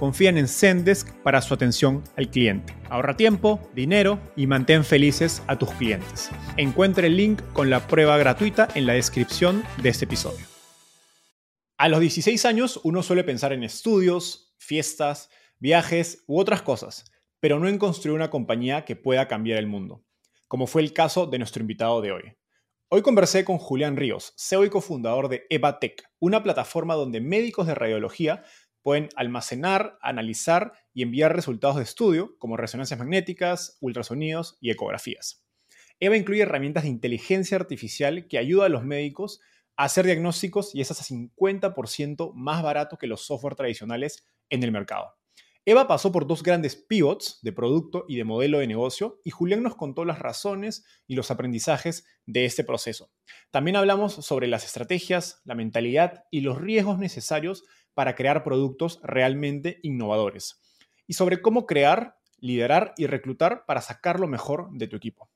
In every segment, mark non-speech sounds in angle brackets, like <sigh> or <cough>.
confían en Zendesk para su atención al cliente. Ahorra tiempo, dinero y mantén felices a tus clientes. Encuentre el link con la prueba gratuita en la descripción de este episodio. A los 16 años uno suele pensar en estudios, fiestas, viajes u otras cosas, pero no en construir una compañía que pueda cambiar el mundo, como fue el caso de nuestro invitado de hoy. Hoy conversé con Julián Ríos, CEO y cofundador de EvaTech, una plataforma donde médicos de radiología pueden almacenar, analizar y enviar resultados de estudio como resonancias magnéticas, ultrasonidos y ecografías. EVA incluye herramientas de inteligencia artificial que ayuda a los médicos a hacer diagnósticos y es hasta 50% más barato que los software tradicionales en el mercado. Eva pasó por dos grandes pivots de producto y de modelo de negocio y Julián nos contó las razones y los aprendizajes de este proceso. También hablamos sobre las estrategias, la mentalidad y los riesgos necesarios para crear productos realmente innovadores y sobre cómo crear, liderar y reclutar para sacar lo mejor de tu equipo.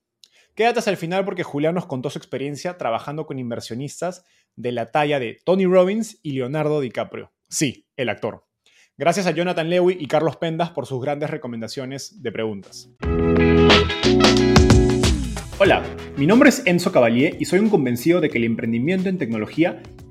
Quédate hasta el final porque Julián nos contó su experiencia trabajando con inversionistas de la talla de Tony Robbins y Leonardo DiCaprio. Sí, el actor. Gracias a Jonathan Lewy y Carlos Pendas por sus grandes recomendaciones de preguntas. Hola, mi nombre es Enzo Cavalier y soy un convencido de que el emprendimiento en tecnología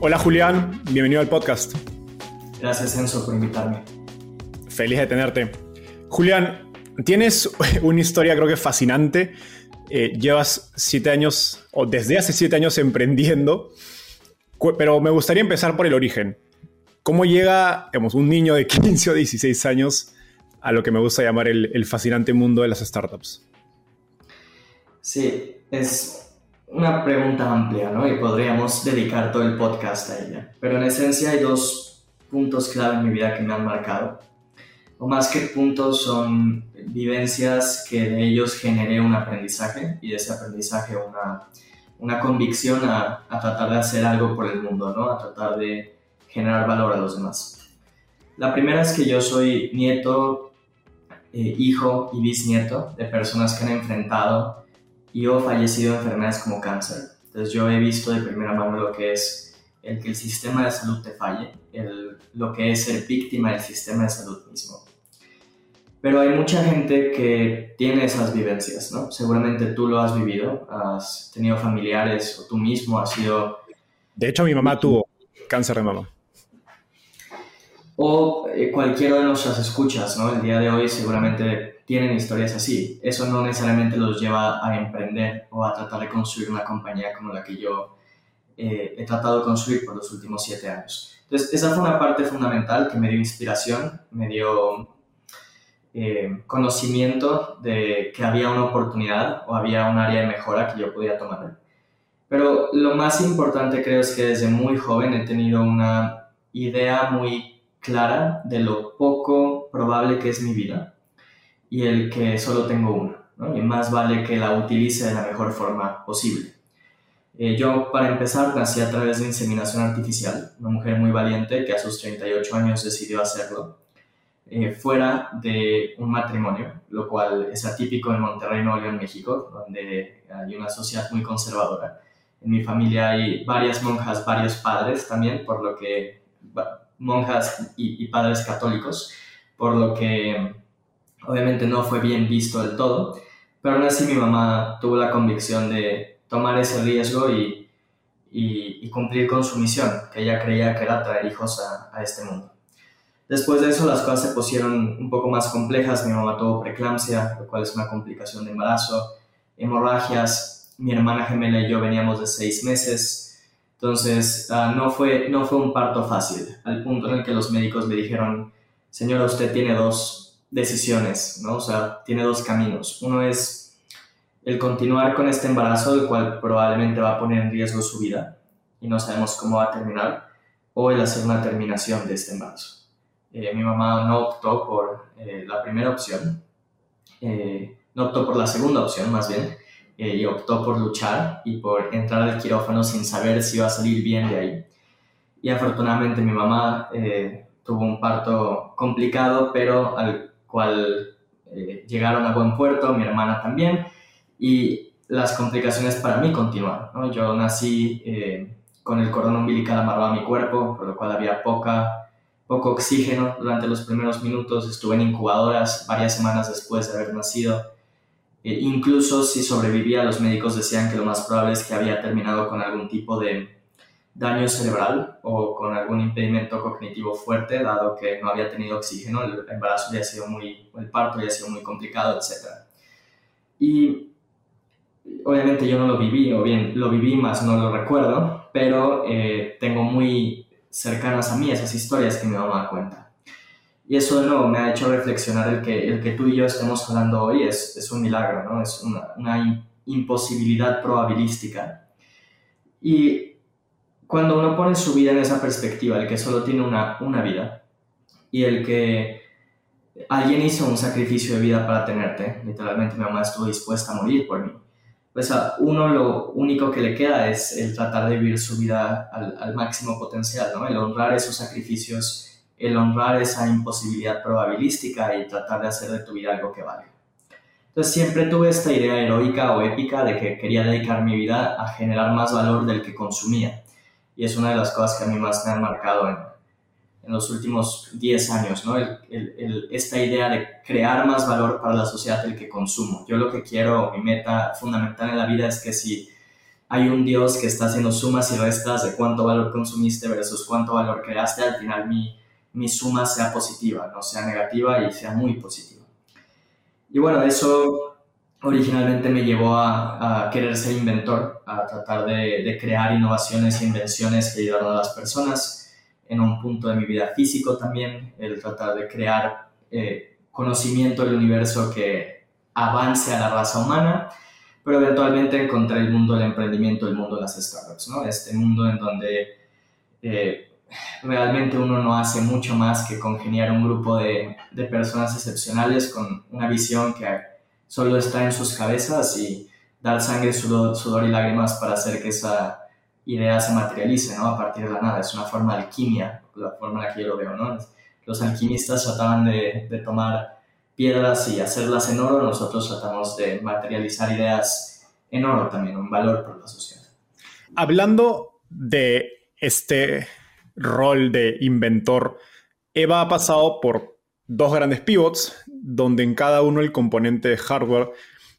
Hola Julián, bienvenido al podcast. Gracias Enzo por invitarme. Feliz de tenerte. Julián, tienes <laughs> una historia creo que fascinante. Eh, llevas siete años, o desde hace siete años emprendiendo, pero me gustaría empezar por el origen. ¿Cómo llega digamos, un niño de <laughs> 15 o 16 años a lo que me gusta llamar el, el fascinante mundo de las startups? Sí, es una pregunta amplia, ¿no? Y podríamos dedicar todo el podcast a ella. Pero en esencia hay dos puntos clave en mi vida que me han marcado. O más que puntos son vivencias que de ellos generé un aprendizaje y de ese aprendizaje una, una convicción a, a, tratar de hacer algo por el mundo, ¿no? A tratar de generar valor a los demás. La primera es que yo soy nieto, eh, hijo y bisnieto de personas que han enfrentado y he fallecido de enfermedades como cáncer. Entonces yo he visto de primera mano lo que es el que el sistema de salud te falle, el, lo que es ser víctima del sistema de salud mismo. Pero hay mucha gente que tiene esas vivencias, ¿no? Seguramente tú lo has vivido, has tenido familiares o tú mismo has sido... De hecho, mi mamá tuvo cáncer de mama. O eh, cualquiera de nuestras escuchas, ¿no? El día de hoy seguramente tienen historias así. Eso no necesariamente los lleva a emprender o a tratar de construir una compañía como la que yo eh, he tratado de construir por los últimos siete años. Entonces, esa fue una parte fundamental que me dio inspiración, me dio eh, conocimiento de que había una oportunidad o había un área de mejora que yo podía tomar. Pero lo más importante creo es que desde muy joven he tenido una idea muy clara de lo poco probable que es mi vida y el que solo tengo una, ¿no? y más vale que la utilice de la mejor forma posible. Eh, yo, para empezar, nací a través de inseminación artificial, una mujer muy valiente que a sus 38 años decidió hacerlo, eh, fuera de un matrimonio, lo cual es atípico en Monterrey, Nuevo León, México, donde hay una sociedad muy conservadora. En mi familia hay varias monjas, varios padres también, por lo que monjas y, y padres católicos, por lo que obviamente no fue bien visto del todo, pero aún así mi mamá tuvo la convicción de tomar ese riesgo y, y, cumplir con su misión, que ella creía que era traer hijos a, a, este mundo. Después de eso las cosas se pusieron un poco más complejas, mi mamá tuvo preeclampsia, lo cual es una complicación de embarazo, hemorragias, mi hermana gemela y yo veníamos de seis meses, entonces uh, no, fue, no fue un parto fácil, al punto en el que los médicos me dijeron, señora, usted tiene dos decisiones, ¿no? O sea, tiene dos caminos. Uno es el continuar con este embarazo, el cual probablemente va a poner en riesgo su vida y no sabemos cómo va a terminar, o el hacer una terminación de este embarazo. Eh, mi mamá no optó por eh, la primera opción, eh, no optó por la segunda opción más bien, y optó por luchar y por entrar al quirófano sin saber si iba a salir bien de ahí. Y afortunadamente mi mamá tuvo un parto complicado, pero al cual eh, llegaron a buen puerto, mi hermana también, y las complicaciones para mí continuaron. Yo nací eh, con el cordón umbilical amarrado a mi cuerpo, por lo cual había poca, poco oxígeno durante los primeros minutos, estuve en incubadoras varias semanas después de haber nacido. E incluso si sobrevivía, los médicos decían que lo más probable es que había terminado con algún tipo de daño cerebral o con algún impedimento cognitivo fuerte, dado que no había tenido oxígeno, el embarazo había sido muy, el parto había sido muy complicado, etc. Y obviamente yo no lo viví, o bien lo viví más no lo recuerdo, pero eh, tengo muy cercanas a mí esas historias que mi mamá cuenta. Y eso de nuevo me ha hecho reflexionar el que, el que tú y yo estemos hablando hoy es, es un milagro, ¿no? Es una, una imposibilidad probabilística. Y cuando uno pone su vida en esa perspectiva, el que solo tiene una, una vida y el que alguien hizo un sacrificio de vida para tenerte, literalmente mi mamá estuvo dispuesta a morir por mí, pues a uno lo único que le queda es el tratar de vivir su vida al, al máximo potencial, ¿no? el honrar esos sacrificios, el honrar esa imposibilidad probabilística y tratar de hacer de tu vida algo que valga. Entonces siempre tuve esta idea heroica o épica de que quería dedicar mi vida a generar más valor del que consumía y es una de las cosas que a mí más me han marcado en, en los últimos 10 años, ¿no? El, el, esta idea de crear más valor para la sociedad del que consumo. Yo lo que quiero, mi meta fundamental en la vida es que si hay un Dios que está haciendo sumas y restas de cuánto valor consumiste versus cuánto valor creaste, al final mi, mi suma sea positiva, no sea negativa y sea muy positiva. Y bueno, eso originalmente me llevó a, querer ser inventor, a tratar de, crear innovaciones e invenciones que ayudaran a las personas. En un punto de mi vida físico también, el tratar de crear eh, conocimiento del universo que avance a la raza humana, pero eventualmente encontré el mundo del emprendimiento, el mundo de las startups, ¿no? Este mundo en donde eh, realmente uno no hace mucho más que congeniar un grupo de, de personas excepcionales con una visión que solo está en sus cabezas y dar sangre, sudor, y lágrimas para hacer que esa idea se materialice, ¿no? A partir de la nada. Es una forma de alquimia, la forma en la que yo lo veo, ¿no? Los alquimistas trataban de, de tomar piedras y hacerlas en oro, nosotros tratamos de materializar ideas en oro también, un valor para la sociedad. Hablando de este rol de inventor, Eva ha pasado por dos grandes pivots, donde en cada uno el componente de hardware,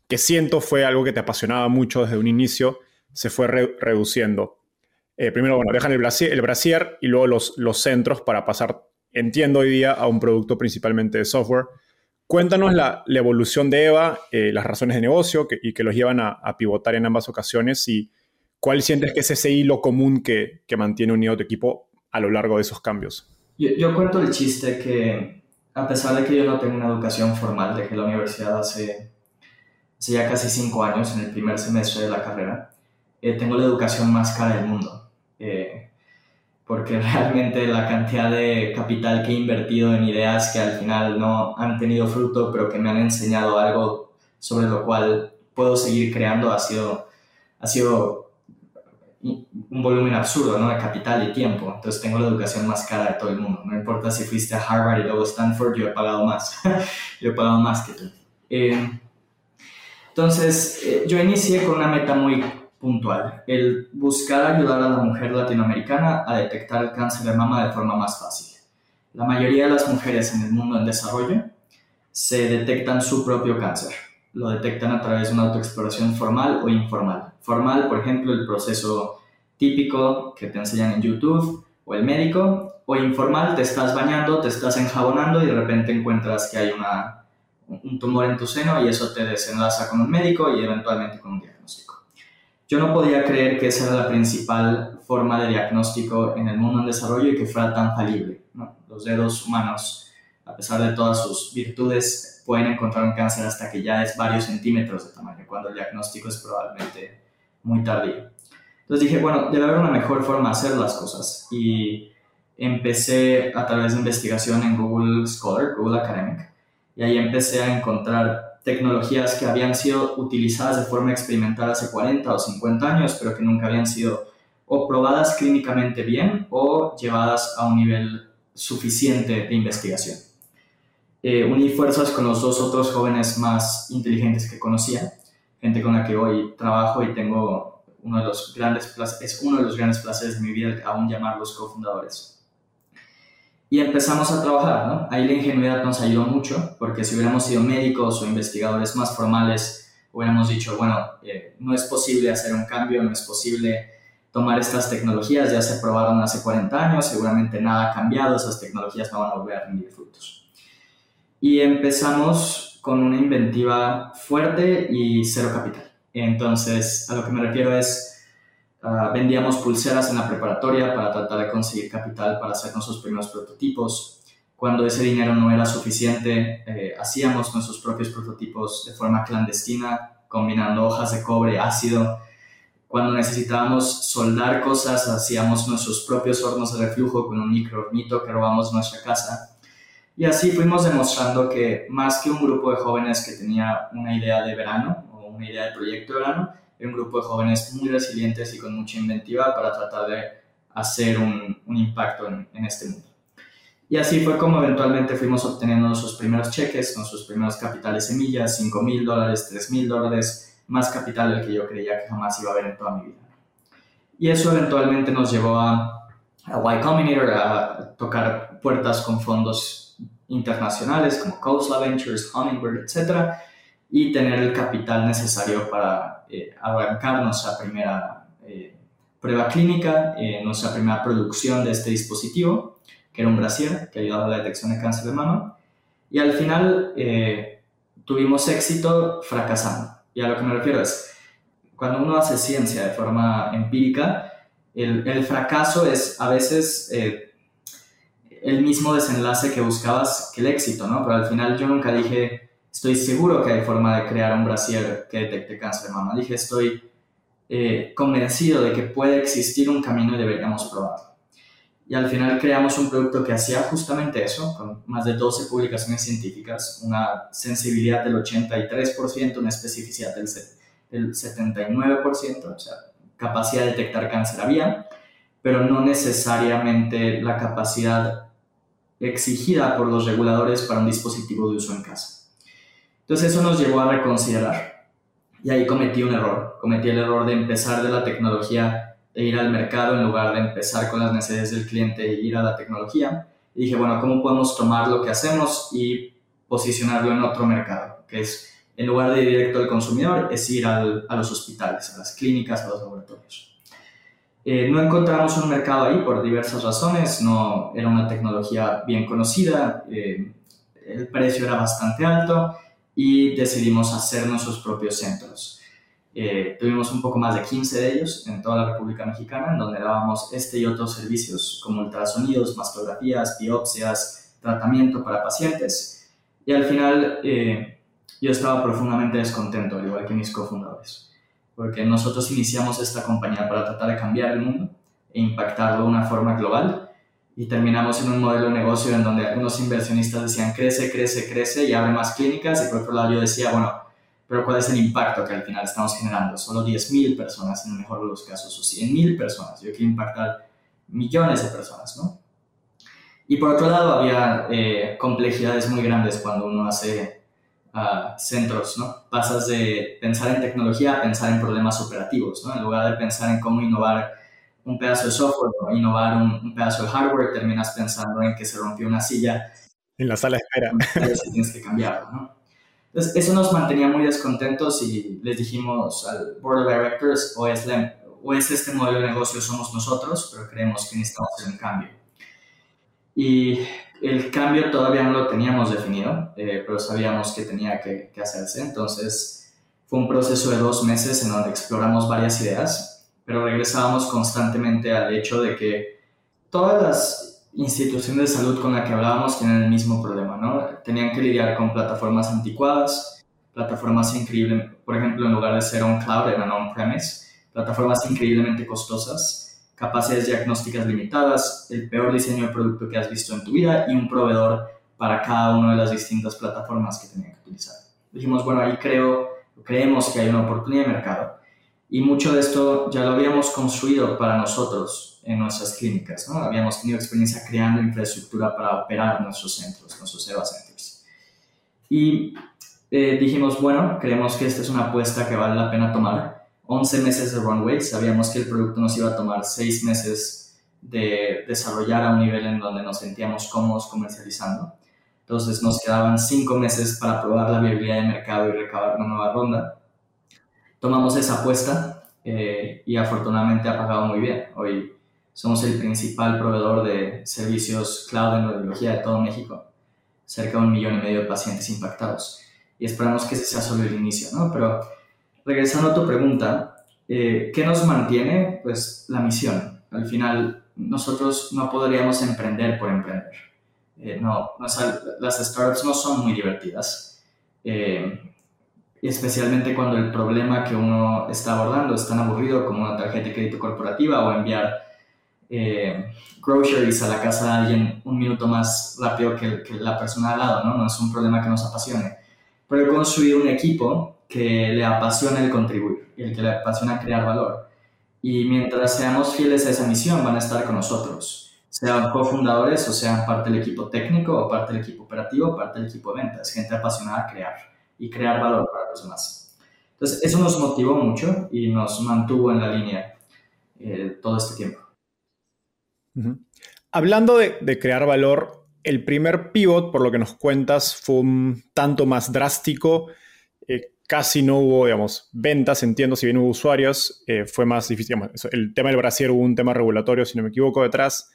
que siento fue algo que te apasionaba mucho desde un inicio, se fue reduciendo. Eh, primero, bueno, dejan el brasier, el y luego los, los centros para pasar, entiendo hoy día, a un producto principalmente de software. Cuéntanos la, evolución de EVA, eh, las razones de negocio y que los llevan a, pivotar en ambas ocasiones y cuál sientes que es ese hilo común que, que mantiene unido tu equipo a lo largo de esos cambios. Yo cuento el chiste que a pesar de que yo no tengo una educación formal, dejé la universidad hace, hace ya casi cinco años, en el primer semestre de la carrera, eh, tengo la educación más cara del mundo. Eh, porque <laughs> realmente la cantidad de capital que he invertido en ideas que al final no han tenido fruto, pero que me han enseñado algo sobre lo cual puedo seguir creando, ha sido, ha sido un volumen absurdo ¿no? de capital y tiempo. Entonces tengo la educación más cara de todo el mundo. No importa si fuiste a Harvard y luego Stanford, yo he pagado más. <laughs> yo he pagado más que tú. Eh, entonces, eh, yo inicié con una meta muy puntual, el buscar ayudar a la mujer latinoamericana a detectar el cáncer de mama de forma más fácil. La mayoría de las mujeres en el mundo en desarrollo se detectan su propio cáncer. Lo detectan a través de una autoexploración formal o informal. Formal, por ejemplo, el proceso típico que te enseñan en YouTube o el médico, o informal, te estás bañando, te estás enjabonando y de repente encuentras que hay una, un tumor en tu seno y eso te desenlaza con un médico y eventualmente con un diagnóstico. Yo no podía creer que esa era la principal forma de diagnóstico en el mundo en desarrollo y que fuera tan falible. Los dedos humanos, a pesar de todas sus virtudes, pueden encontrar un cáncer hasta que ya es varios centímetros de tamaño, cuando el diagnóstico es probablemente muy tardío. Entonces dije, bueno, debe haber una mejor forma de hacer las cosas. Y empecé a través de investigación en Google Scholar, Google Academic, y ahí empecé a encontrar tecnologías que habían sido utilizadas de forma experimental hace 40 o 50 años, pero que nunca habían sido o probadas clínicamente bien o llevadas a un nivel suficiente de investigación. Eh, uní fuerzas con los dos otros jóvenes más inteligentes que conocía, gente con la que hoy trabajo y tengo uno de los grandes es uno de los grandes placeres de mi vida aún llamarlos cofundadores y empezamos a trabajar, ¿no? Ahí la ingenuidad nos ayudó mucho, porque si hubiéramos sido médicos o investigadores más formales, hubiéramos dicho, bueno, eh, no es posible hacer un cambio, no es posible tomar estas tecnologías, ya se probaron hace 40 años, seguramente nada ha cambiado, esas tecnologías no van a volver a rendir frutos. Y empezamos con una inventiva fuerte y cero capital. Entonces, a lo que me refiero es, Ah, vendíamos pulseras en la preparatoria para tratar de conseguir capital para hacer nuestros primeros prototipos. Cuando ese dinero no era suficiente, eh, hacíamos nuestros propios prototipos de forma clandestina, combinando hojas de cobre, ácido. Cuando necesitábamos soldar cosas, hacíamos nuestros propios hornos de reflujo con un microhornito que robamos nuestra casa. Y así fuimos demostrando que más que un grupo de jóvenes que tenía una idea de verano o una idea de proyecto de verano, un grupo de jóvenes muy resilientes y con mucha inventiva para tratar de hacer un, un impacto en, en, este mundo. Y así fue como eventualmente fuimos obteniendo nuestros primeros cheques, nuestros primeros capitales semillas, 5 mil dólares, 3 mil dólares, más capital del que yo creía que jamás iba a haber en toda mi vida. Y eso eventualmente nos llevó a, a Y Combinator, a tocar puertas con fondos internacionales como Coastla Ventures, Hummingbird, etc. Y tener el capital necesario para eh, arrancar nuestra primera eh, prueba clínica, eh, nuestra primera producción de este dispositivo, que era un brasier que ayudaba a la detección de cáncer de mama. Y al final tuvimos éxito fracasando. Y a lo que me refiero es, cuando uno hace ciencia de forma empírica, el, el fracaso es a veces el mismo desenlace que buscabas que el éxito, ¿no? Pero al final yo nunca dije, estoy seguro que hay forma de crear un brasier que detecte cáncer de mama. Dije, estoy eh, convencido de que puede existir un camino y deberíamos probarlo. Y al final creamos un producto que hacía justamente eso, con más de 12 publicaciones científicas, una sensibilidad del 83%, una especificidad del, del 79%, o sea, capacidad de detectar cáncer había, pero no necesariamente la capacidad exigida por los reguladores para un dispositivo de uso en casa. Entonces eso nos llevó a reconsiderar. Y ahí cometí un error. Cometí el error de empezar de la tecnología, de ir al mercado en lugar de empezar con las necesidades del cliente e ir a la tecnología. Y dije, bueno, ¿cómo podemos tomar lo que hacemos y posicionarlo en otro mercado? Que es, en lugar de ir directo al consumidor, es ir a los hospitales, a las clínicas, a los laboratorios. Eh, no encontramos un mercado ahí por diversas razones. No era una tecnología bien conocida, eh, el precio era bastante alto y decidimos hacer nuestros propios centros. Eh, tuvimos un poco más de 15 de ellos en toda la República Mexicana, en donde dábamos este y otros servicios como ultrasonidos, mastografías, biopsias, tratamiento para pacientes. Y al final eh, yo estaba profundamente descontento, al igual que mis cofundadores, porque nosotros iniciamos esta compañía para tratar de cambiar el mundo e impactarlo de una forma global y terminamos en un modelo de negocio en donde algunos inversionistas decían crece, crece, crece y abre más clínicas y por otro lado yo decía, bueno, pero ¿cuál es el impacto que al final estamos generando? Solo 10.000 personas en el mejor de los casos, o 100.000 personas. Yo quiero impactar millones de personas, ¿no? Y por otro lado, había eh, complejidades muy grandes cuando uno hace uh, centros, ¿no? Pasas de pensar en tecnología a pensar en problemas operativos, ¿no? En lugar de pensar en cómo innovar un pedazo de software o innovar un, un, pedazo de hardware, terminas pensando en que se rompió una silla. En la sala de espera. Y <laughs> tienes que cambiarlo, ¿no? Entonces, eso nos mantenía muy descontentos y les dijimos al Board of Directors, o es, o es este modelo de negocio, somos nosotros, pero creemos que necesitamos hacer un cambio. Y el cambio todavía no lo teníamos definido, eh, pero sabíamos que tenía que, que hacerse. Entonces, fue un proceso de dos meses en donde exploramos varias ideas pero regresábamos constantemente al hecho de que todas las instituciones de salud con las que hablábamos tienen el mismo problema, ¿no? Tenían que lidiar con plataformas anticuadas, plataformas increíbles, por ejemplo, en lugar de ser on cloud, eran on-premise, plataformas increíblemente costosas, capacidades diagnósticas limitadas, el peor diseño de producto que has visto en tu vida y un proveedor para cada una de las distintas plataformas que tenían que utilizar. Dijimos, bueno, ahí creo, creemos que hay una oportunidad de mercado y mucho de esto ya lo habíamos construido para nosotros en nuestras clínicas, ¿no? Habíamos tenido experiencia creando infraestructura para operar nuestros centros, nuestros EVA centers. Y eh, dijimos, bueno, creemos que esta es una apuesta que vale la pena tomar. 11 meses de runway, sabíamos que el producto nos iba a tomar 6 meses de desarrollar a un nivel en donde nos sentíamos cómodos comercializando. Entonces nos quedaban 5 meses para probar la viabilidad de mercado y recabar una nueva ronda tomamos esa apuesta eh, y afortunadamente ha pagado muy bien. Hoy somos el principal proveedor de servicios cloud en radiología de todo México, cerca de un millón y medio de pacientes impactados. Y esperamos que ese sea solo el inicio, ¿no? Pero regresando a tu pregunta, eh, ¿qué nos mantiene? Pues la misión. Al final, nosotros no podríamos emprender por emprender. Eh, no, las startups no son muy divertidas. Eh, especialmente cuando el problema que uno está abordando es tan aburrido como una tarjeta de crédito corporativa o enviar eh, groceries a la casa de alguien un minuto más rápido que, que, la persona al lado, ¿no? No es un problema que nos apasione. Pero he construido un equipo que le apasiona el contribuir y el que le apasiona crear valor. Y mientras seamos fieles a esa misión, van a estar con nosotros. Sean cofundadores o sean parte del equipo técnico o parte del equipo operativo o parte del equipo de ventas. Gente apasionada a crear y crear valor para los demás. Entonces, eso nos motivó mucho y nos mantuvo en la línea eh, todo este tiempo. Hablando de, crear valor, el primer pivot, por lo que nos cuentas, fue un tanto más drástico. Eh, casi no hubo, digamos, ventas, entiendo, si bien hubo usuarios, eh, fue más difícil. el tema del brasier hubo un tema regulatorio, si no me equivoco, detrás.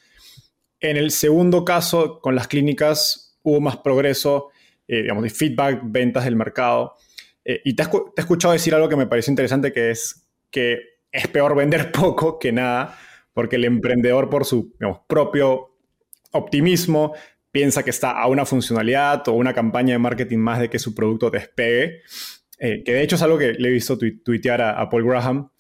En el segundo caso, con las clínicas, hubo más progreso eh, digamos, de feedback, ventas del mercado. Eh, y te, he escuchado decir algo que me pareció interesante, que es que es peor vender <laughs> poco que nada, porque el emprendedor por su propio optimismo piensa que está a una funcionalidad o una campaña de marketing más de que su producto despegue, eh, que de hecho es algo que le he visto tuitear a, Paul Graham.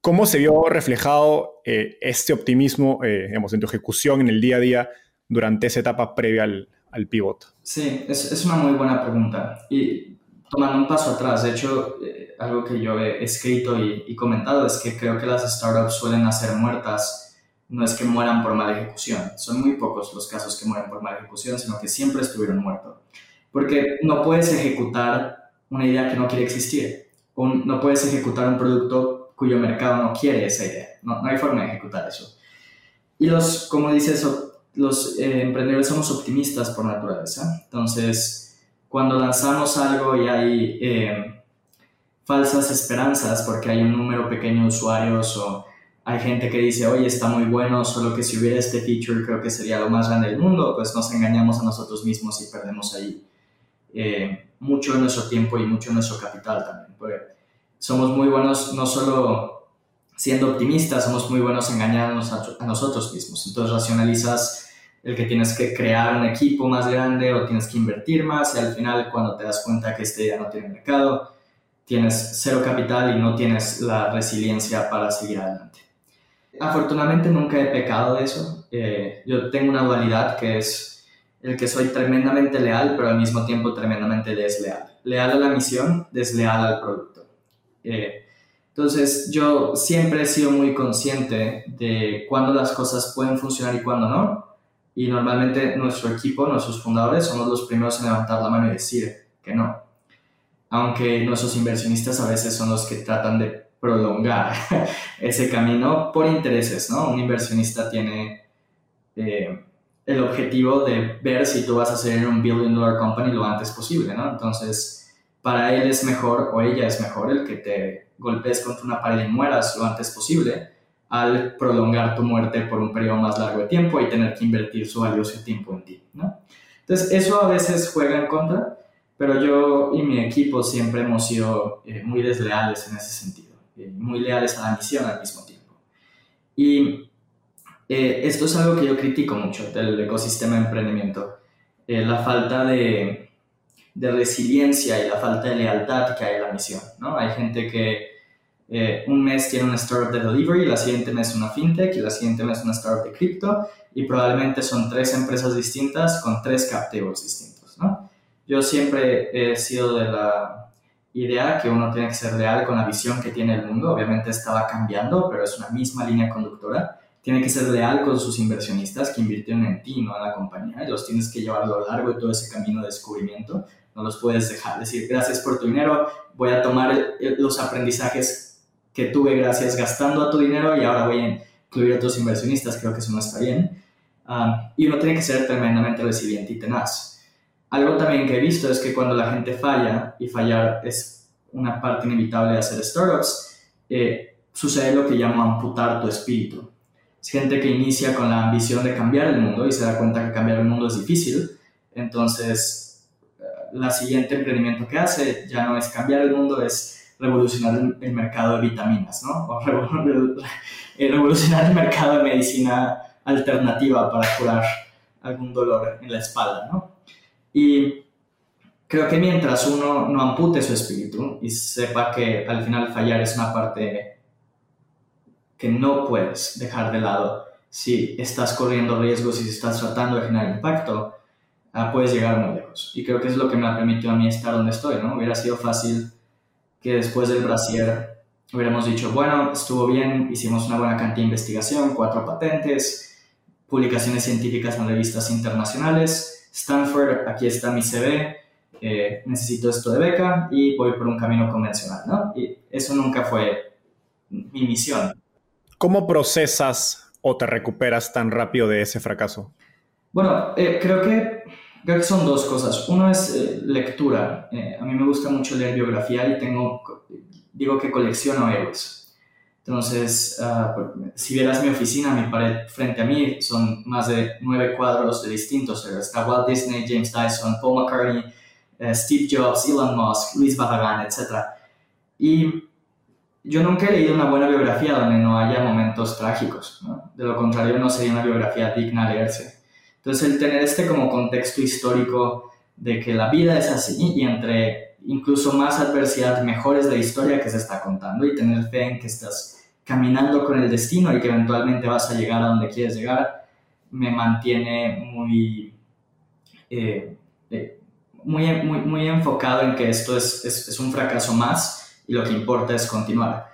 ¿Cómo se vio reflejado este optimismo digamos, en tu ejecución en el día a día durante esa etapa previa al, al pivot? Sí, es, es, una muy buena pregunta. Y tomando un paso atrás, de hecho, eh, algo que yo he escrito y, y, comentado es que creo que las startups suelen nacer muertas, no es que mueran por mala ejecución, son muy pocos los casos que mueren por mala ejecución, sino que siempre estuvieron muertos. Porque no puedes ejecutar una idea que no quiere existir, un, no puedes ejecutar un producto cuyo mercado no quiere esa idea, no, no hay forma de ejecutar eso. Y los, como dices, los eh, emprendedores somos optimistas por naturaleza. Entonces, cuando lanzamos algo y hay eh, falsas esperanzas porque hay un número pequeño de usuarios o hay gente que dice, oye, está muy bueno, solo que si hubiera este feature creo que sería lo más grande del mundo, pues nos engañamos a nosotros mismos y perdemos ahí eh, mucho de nuestro tiempo y mucho de nuestro capital también. Porque somos muy buenos no solo siendo optimistas, somos muy buenos engañándonos a, a nosotros mismos. Entonces racionalizas el que tienes que crear un equipo más grande o tienes que invertir más y al final cuando te das cuenta que este ya no tiene mercado, tienes cero capital y no tienes la resiliencia para seguir adelante. Afortunadamente nunca he pecado de eso. Eh, yo tengo una dualidad que es el que soy tremendamente leal, pero al mismo tiempo tremendamente desleal. Leal a la misión, desleal al producto. Eh, entonces, yo siempre he sido muy consciente de cuándo las cosas pueden funcionar y cuándo no. Y normalmente nuestro equipo, nuestros fundadores, somos los primeros en levantar la mano y decir que no. Aunque nuestros inversionistas a veces son los que tratan de prolongar <laughs> ese camino por intereses, ¿no? Un inversionista tiene eh, el objetivo de ver si tú vas a ser un billion dollar company lo antes posible, ¿no? Entonces, para él es mejor o ella es mejor el que te golpees contra una pared y mueras lo antes posible al prolongar tu muerte por un periodo más largo de tiempo y tener que invertir su valioso tiempo en ti, ¿no? Entonces, eso a veces juega en contra, pero yo y mi equipo siempre hemos sido eh, muy desleales en ese sentido, eh, muy leales a la misión al mismo tiempo. Y eh, esto es algo que yo critico mucho del ecosistema de emprendimiento, la falta de, de, resiliencia y la falta de lealtad que hay a la misión, ¿no? Hay gente que un mes tiene una startup de delivery, la siguiente mes una fintech y la siguiente mes una startup de cripto y probablemente son tres empresas distintas con tres cap distintos, ¿no? Yo siempre he sido de la idea que uno tiene que ser real con la visión que tiene el mundo. Obviamente estaba cambiando, pero es una misma línea conductora. Tiene que ser leal con sus inversionistas que invirtieron en ti, no en la compañía. Y los tienes que llevar a lo largo de todo ese camino de descubrimiento. No los puedes dejar. Decir, gracias por tu dinero, voy a tomar los aprendizajes que tuve gracias gastando a tu dinero y ahora voy a incluir a otros inversionistas. Creo que eso no está bien. Ah, y uno tiene que ser tremendamente resiliente y tenaz algo también que he visto es que cuando la gente falla, y fallar es una parte inevitable de hacer startups, eh, sucede lo que llamo amputar tu espíritu. Gente que inicia con la ambición de cambiar el mundo y se da cuenta que cambiar el mundo es difícil, entonces eh, la siguiente emprendimiento que hace ya no es cambiar el mundo, es revolucionar el, mercado de vitaminas, ¿no? O <laughs> revolucionar el mercado de medicina alternativa para curar algún dolor en la espalda, ¿no? Y creo que mientras uno no ampute su espíritu y sepa que al final fallar es una parte que no puedes dejar de lado si estás corriendo riesgos y si estás tratando de generar impacto, ah, puedes llegar muy lejos. Y creo que es lo que me ha permitido a mí estar donde estoy, ¿no? Hubiera sido fácil que después del brasier hubiéramos dicho, bueno, estuvo bien, hicimos una buena cantidad de investigación, cuatro patentes, publicaciones científicas en revistas internacionales, Stanford, aquí está mi CV, eh, necesito esto de beca y voy por un camino convencional, ¿no? Y eso nunca fue mi misión. ¿Cómo procesas o te recuperas tan rápido de ese fracaso? Bueno, eh, creo, que, creo que son dos cosas. Uno es eh, lectura. a mí me gusta mucho leer biografía y tengo, digo que colecciono héroes. Entonces, ah, si vieras mi oficina, mi pared frente a mí son más de nueve cuadros de distintos. Está Walt Disney, James Dyson, Paul McCartney, eh, Steve Jobs, Elon Musk, Luis Barragán, etc. Y yo nunca he leído una buena biografía donde no haya momentos trágicos. De lo contrario, no sería una biografía digna leerse. Entonces, el tener este como contexto histórico de que la vida es así y entre incluso más adversidad, mejor es la historia que se está contando y tener fe en que estás caminando con el destino y que eventualmente vas a llegar a donde quieres llegar, me mantiene muy, eh, eh, muy, muy, muy, enfocado en que esto es, es, un fracaso más y lo que importa es continuar.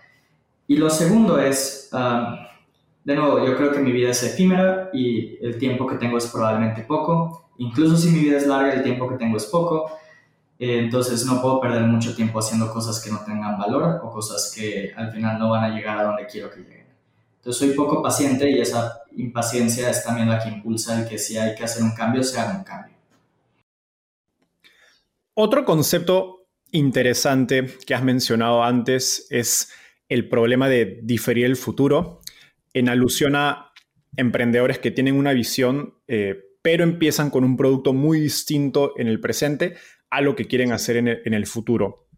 Y lo segundo es, um, de nuevo, yo creo que mi vida es efímera y el tiempo que tengo es probablemente poco. Incluso si mi vida es larga, el tiempo que tengo es poco. Eh, entonces no puedo perder mucho tiempo haciendo cosas que no tengan valor o cosas que al final no van a llegar a donde quiero que lleguen. Entonces soy poco paciente y esa impaciencia es también la que impulsa el que si hay que hacer un cambio, se haga un cambio. Otro concepto interesante que has mencionado antes es el problema de diferir el futuro en alusión a emprendedores que tienen una visión, eh, pero empiezan con un producto muy distinto en el presente a lo que quieren hacer en el, futuro.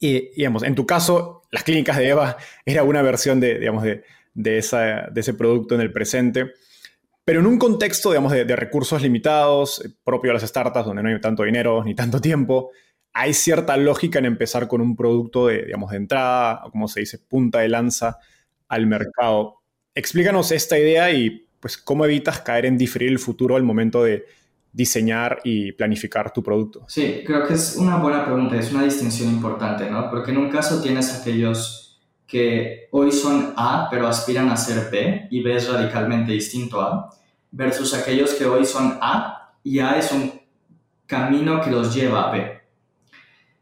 Y, digamos, en tu caso, las clínicas de Eva era una versión de, digamos, de, de, ese producto en el presente, pero en un contexto, digamos, de, recursos limitados, eh, propio de las startups, donde no hay tanto dinero ni tanto tiempo, hay cierta lógica en empezar con un producto de, digamos, de entrada, o como se dice, punta de lanza al mercado. Explícanos esta idea y pues cómo evitas caer en diferir el futuro al momento de, diseñar y planificar tu producto? Sí, creo que es una buena pregunta, es una distinción importante, ¿no? Porque en un caso tienes aquellos que hoy son A, pero aspiran a ser B y B es radicalmente distinto a, versus aquellos que hoy son A y A es un camino que los lleva a B.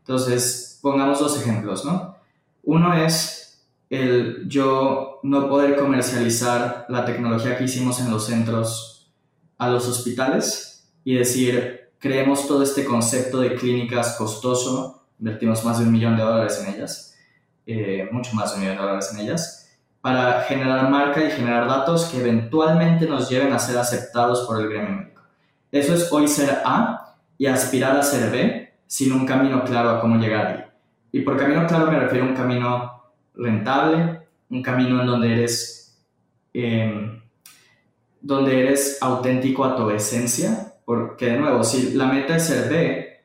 Entonces, pongamos dos ejemplos, ¿no? Uno es el yo no poder comercializar la tecnología que hicimos en los centros a los hospitales y decir, creemos todo este concepto de clínicas costoso, invertimos más de un millón de dólares en ellas, eh, mucho más de un millón de dólares en ellas, para generar marca y generar datos que eventualmente nos lleven a ser aceptados por el gremio médico. Eso es hoy ser A y aspirar a ser B sin un camino claro a cómo llegar ahí. Y por camino claro me refiero a un camino rentable, un camino en donde eres, eh, donde eres auténtico a tu esencia porque de nuevo, si la meta es ser B,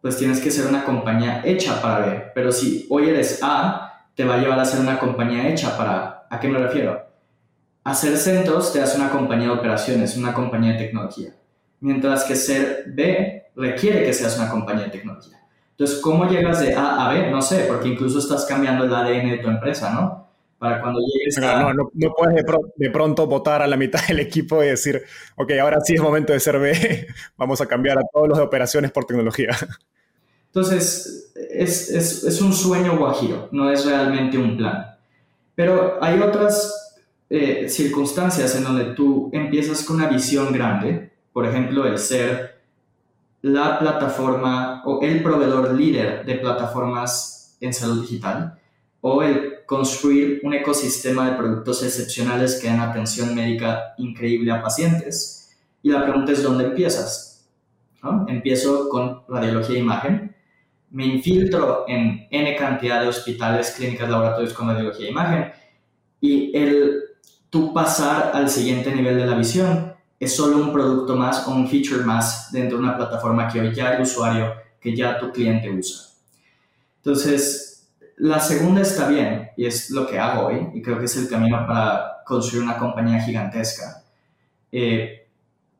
pues tienes que ser una compañía hecha para B. Pero si hoy eres A, te va a llevar a ser una compañía hecha para ¿A qué me refiero? Hacer centros te hace una compañía de operaciones, una compañía de tecnología. Mientras que ser B requiere que seas una compañía de tecnología. Entonces, ¿cómo llegas de A a B? No sé, porque incluso estás cambiando el ADN de tu empresa, ¿no? para cuando llegues a... No, no, no puedes de, pronto votar a la mitad del equipo y decir, ok, ahora sí es momento de ser B, <laughs> vamos a cambiar a todos los de operaciones por tecnología. Entonces, es, es, es un sueño guajiro, no es realmente un plan. Pero hay otras eh, circunstancias en donde tú empiezas con una visión grande, por ejemplo, el ser la plataforma o el proveedor líder de plataformas en salud digital, o el construir un ecosistema de productos excepcionales que den atención médica increíble a pacientes. Y la pregunta es, ¿dónde empiezas? Empiezo con radiología e imagen, me infiltro en N cantidad de hospitales, clínicas, laboratorios con radiología e imagen, y el tú pasar al siguiente nivel de la visión es solo un producto más o un feature más dentro de una plataforma que hoy ya el usuario, que ya tu cliente usa. Entonces, la segunda está bien y es lo que hago hoy y creo que es el camino para construir una compañía gigantesca. Eh,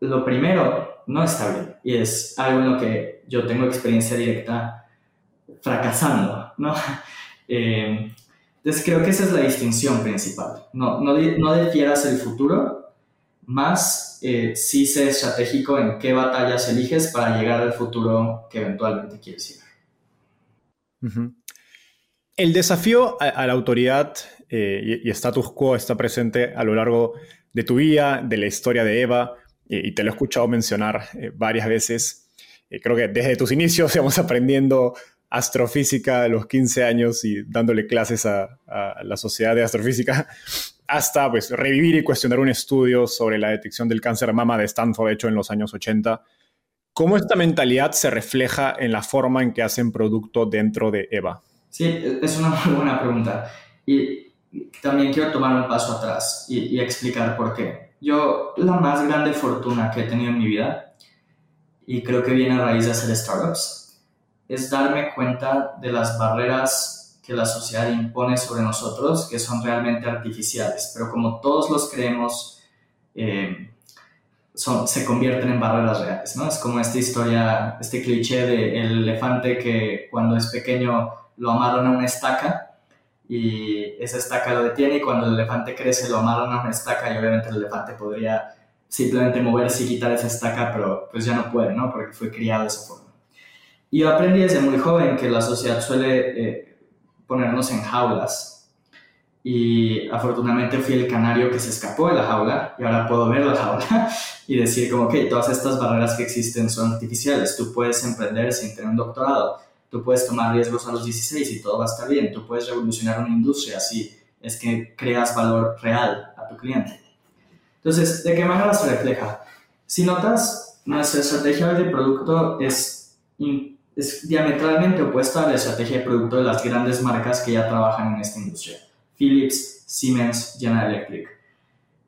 lo primero no está bien y es algo en lo que yo tengo experiencia directa fracasando, ¿no? <laughs> Eh, entonces creo que esa es la distinción principal. No, no, no defieras el futuro, más eh, sí sé estratégico en qué batallas eliges para llegar al futuro que eventualmente quieres llegar. El desafío a, la autoridad eh, y, status quo está presente a lo largo de tu vida, de la historia de Eva, y te lo he escuchado mencionar eh, varias veces. Eh, creo que desde tus inicios <laughs> íbamos aprendiendo astrofísica a los 15 años y dándole clases a, la sociedad de astrofísica, hasta pues, revivir y cuestionar un estudio sobre la detección del cáncer mama de Stanford hecho en los años 80. ¿Cómo esta mentalidad se refleja en la forma en que hacen producto dentro de Eva? Sí, es una <laughs> muy buena pregunta. Y también quiero tomar un paso atrás y, explicar por qué. Yo, la más grande fortuna que he tenido en mi vida, y creo que viene a raíz de hacer startups, es darme cuenta de las barreras que la sociedad impone sobre nosotros, que son realmente artificiales, pero como todos los creemos, eh, son, se convierten en barreras reales, ¿no? Es como esta historia, este cliché del elefante que cuando es pequeño lo amarran a una estaca y esa estaca lo detiene y cuando el elefante crece lo amarran a una estaca y obviamente el elefante podría simplemente moverse y quitar esa estaca, pero pues ya no puede, ¿no? Porque fue criado de esa forma. Y yo aprendí desde muy joven que la sociedad suele eh, ponernos en jaulas y afortunadamente fui el canario que se escapó de la jaula y ahora puedo ver la jaula <laughs> y decir como, ok, todas estas barreras que existen son artificiales, tú puedes emprender sin tener un doctorado, Tú puedes tomar riesgos a los 16 y todo va a estar bien. Tú puedes revolucionar una industria si es que creas valor real a tu cliente. Entonces, ¿de qué manera se refleja? Si notas, nuestra estrategia de producto es, es diametralmente opuesta a la estrategia de producto de las grandes marcas que ya trabajan en esta industria. Philips, Siemens, General Electric.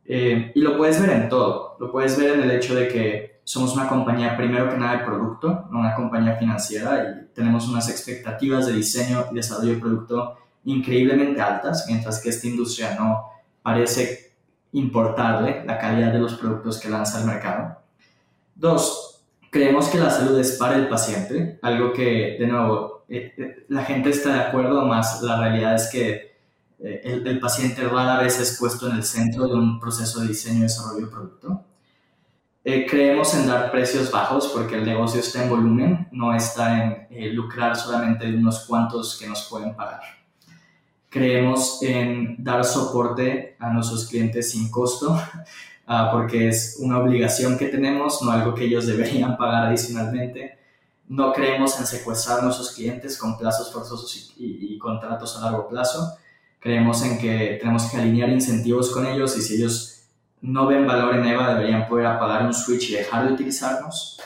Eh, y lo puedes ver en todo. Lo puedes ver en el hecho de que somos una compañía primero que nada de producto, no una compañía financiera y tenemos unas expectativas de diseño y desarrollo de producto increíblemente altas, mientras que esta industria no parece importarle la calidad de los productos que lanza al mercado. Dos, Creemos que la salud es para el paciente, algo que, de nuevo, eh, eh, la gente está de acuerdo, más la realidad es que eh, el, el, paciente rara vez es puesto en el centro de un proceso de diseño y desarrollo de producto. creemos en dar precios bajos porque el negocio está en volumen, no está en lucrar solamente de unos cuantos que nos pueden pagar. Creemos en dar soporte a nuestros clientes sin costo Ah, porque es una obligación que tenemos, no algo que ellos deberían pagar adicionalmente. No creemos en secuestrar a nuestros clientes con plazos forzosos y, contratos a largo plazo. Creemos en que tenemos que alinear incentivos con ellos y si ellos no ven valor en EVA deberían poder apagar un switch y dejar de utilizarnos.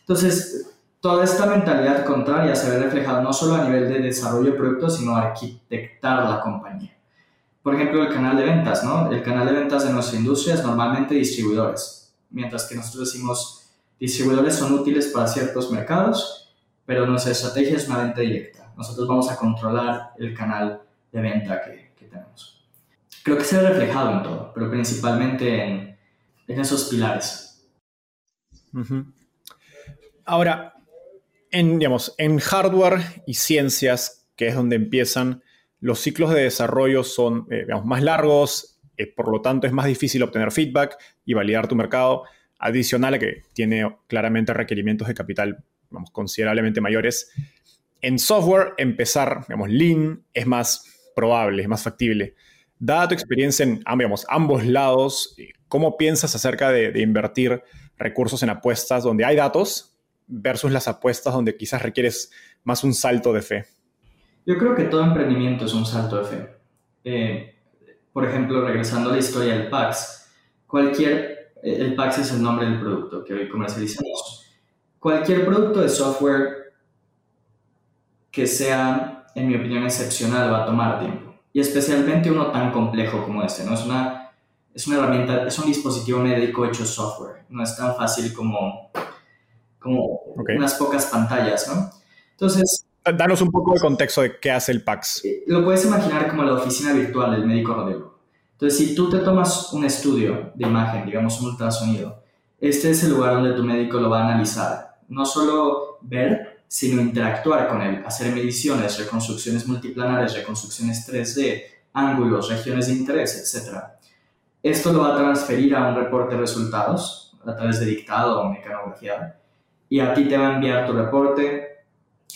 Entonces, toda esta mentalidad contraria se ve reflejada no solo a nivel de desarrollo de productos, sino arquitectar la compañía por ejemplo, el canal de ventas, ¿no? El canal de ventas de nuestra industria es normalmente distribuidores, mientras que nosotros decimos distribuidores son útiles para ciertos mercados, pero nuestra estrategia es una venta directa. Nosotros vamos a controlar el canal de venta que, tenemos. Creo que se ve reflejado en todo, pero principalmente en, en esos pilares. Ahora, en, digamos, en hardware y ciencias, que es donde empiezan los ciclos de desarrollo son eh, más largos, eh, por lo tanto es más difícil obtener feedback y validar tu mercado, adicional a que tiene claramente requerimientos de capital vamos, considerablemente mayores. En software, empezar digamos, lean es más probable, es más factible. Dada tu experiencia en ambos lados, eh, ¿cómo piensas acerca de invertir recursos en apuestas donde hay datos versus las apuestas donde quizás requieres más un salto de fe? Yo creo que todo emprendimiento es un salto de fe. Eh, por ejemplo, regresando a la historia del PAX, cualquier, el PAX es el nombre del producto que hoy comercializamos. Cualquier producto de software que sea, en mi opinión, excepcional va a tomar tiempo. Y especialmente uno tan complejo como este, ¿no? Es una, es una herramienta, es un dispositivo médico hecho software. No es tan fácil como, como unas pocas pantallas, ¿no? Entonces, Danos un poco de contexto de qué hace el PAX. Eh, lo puedes imaginar como la oficina virtual del médico radiólogo. Entonces, si tú te tomas un estudio de imagen, digamos un ultrasonido, este es el lugar donde tu médico lo va a analizar. No solo ver, sino interactuar con él, hacer mediciones, reconstrucciones multiplanares, reconstrucciones 3D, ángulos, regiones de interés, etc. Esto lo va a transferir a un reporte de resultados a través de dictado o mecanografía y a ti te va a enviar tu reporte,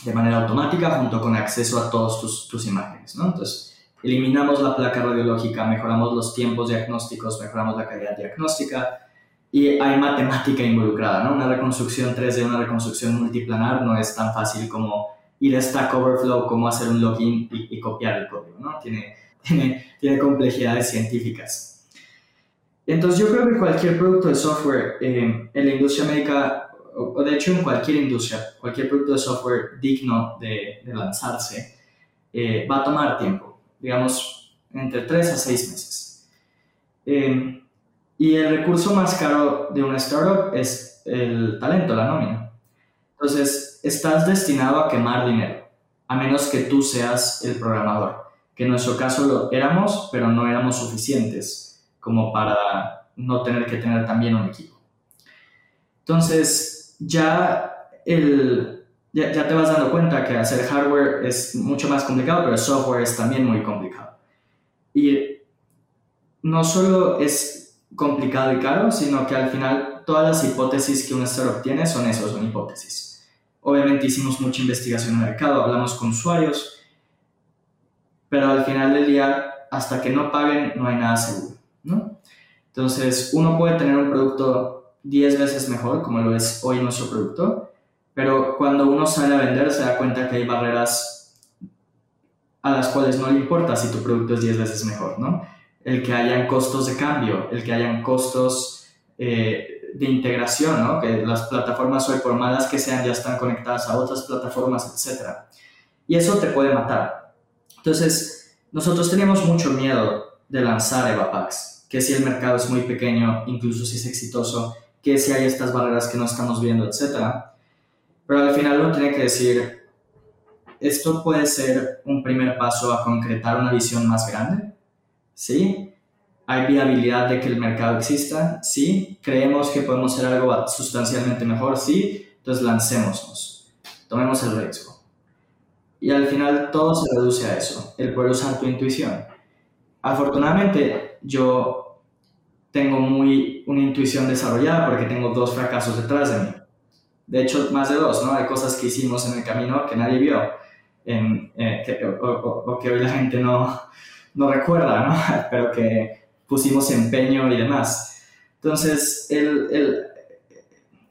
de manera automática junto con acceso a todas tus, tus imágenes. ¿no? Entonces, eliminamos la placa radiológica, mejoramos los tiempos diagnósticos, mejoramos la calidad diagnóstica y hay matemática involucrada. ¿no? Una reconstrucción 3D, una reconstrucción multiplanar no es tan fácil como ir a Stack Overflow, como hacer un login y, copiar el código. ¿no? Tiene, <laughs> tiene, tiene complejidades científicas. Entonces yo creo que cualquier producto de software eh, en la industria médica o, de hecho en cualquier industria, cualquier producto de software digno de, lanzarse, eh, va a tomar tiempo, digamos, entre 3 a 6 meses. Em, y el recurso más caro de una startup es el talento, la nómina. Entonces, estás destinado a quemar dinero, a menos que tú seas el programador, que en nuestro caso lo éramos, pero no éramos suficientes como para no tener que tener también un equipo. Entonces, ya, el, ya, te vas dando cuenta que hacer hardware es mucho más complicado, pero el software es también muy complicado. Y no solo es complicado y caro, sino que al final todas las hipótesis que un startup tiene son eso, son hipótesis. Obviamente hicimos mucha investigación en el mercado, hablamos con usuarios, pero al final del día, hasta que no paguen, no hay nada seguro, ¿no? Entonces, uno puede tener un producto 10 veces mejor, como lo es hoy nuestro producto, pero cuando uno sale a vender se da cuenta que hay barreras a las cuales no le importa si tu producto es 10 veces mejor, ¿no? El que hayan costos de cambio, el que hayan costos eh, de integración, ¿no? Que las plataformas hoy, por malas que sean, ya están conectadas a otras plataformas, etc. Y eso te puede matar. Entonces, nosotros teníamos mucho miedo de lanzar EvaPax, que si el mercado es muy pequeño, incluso si es exitoso, que si hay estas barreras que no estamos viendo, etc. Pero al final uno tiene que decir, esto puede ser un primer paso a concretar una visión más grande, ¿sí? ¿Hay viabilidad de que el mercado exista? Sí. ¿Creemos que podemos hacer algo sustancialmente mejor? Sí. Entonces lancémonos, tomemos el riesgo. Y al final todo se reduce a eso, el poder usar tu intuición. Afortunadamente yo tengo muy una intuición desarrollada porque tengo dos fracasos detrás de mí. De hecho, más de dos, ¿no? Hay cosas que hicimos en el camino que nadie vio en, eh, que, o, que hoy la gente no, no recuerda, ¿no? <laughs> Pero que pusimos empeño y demás. Entonces, el, el,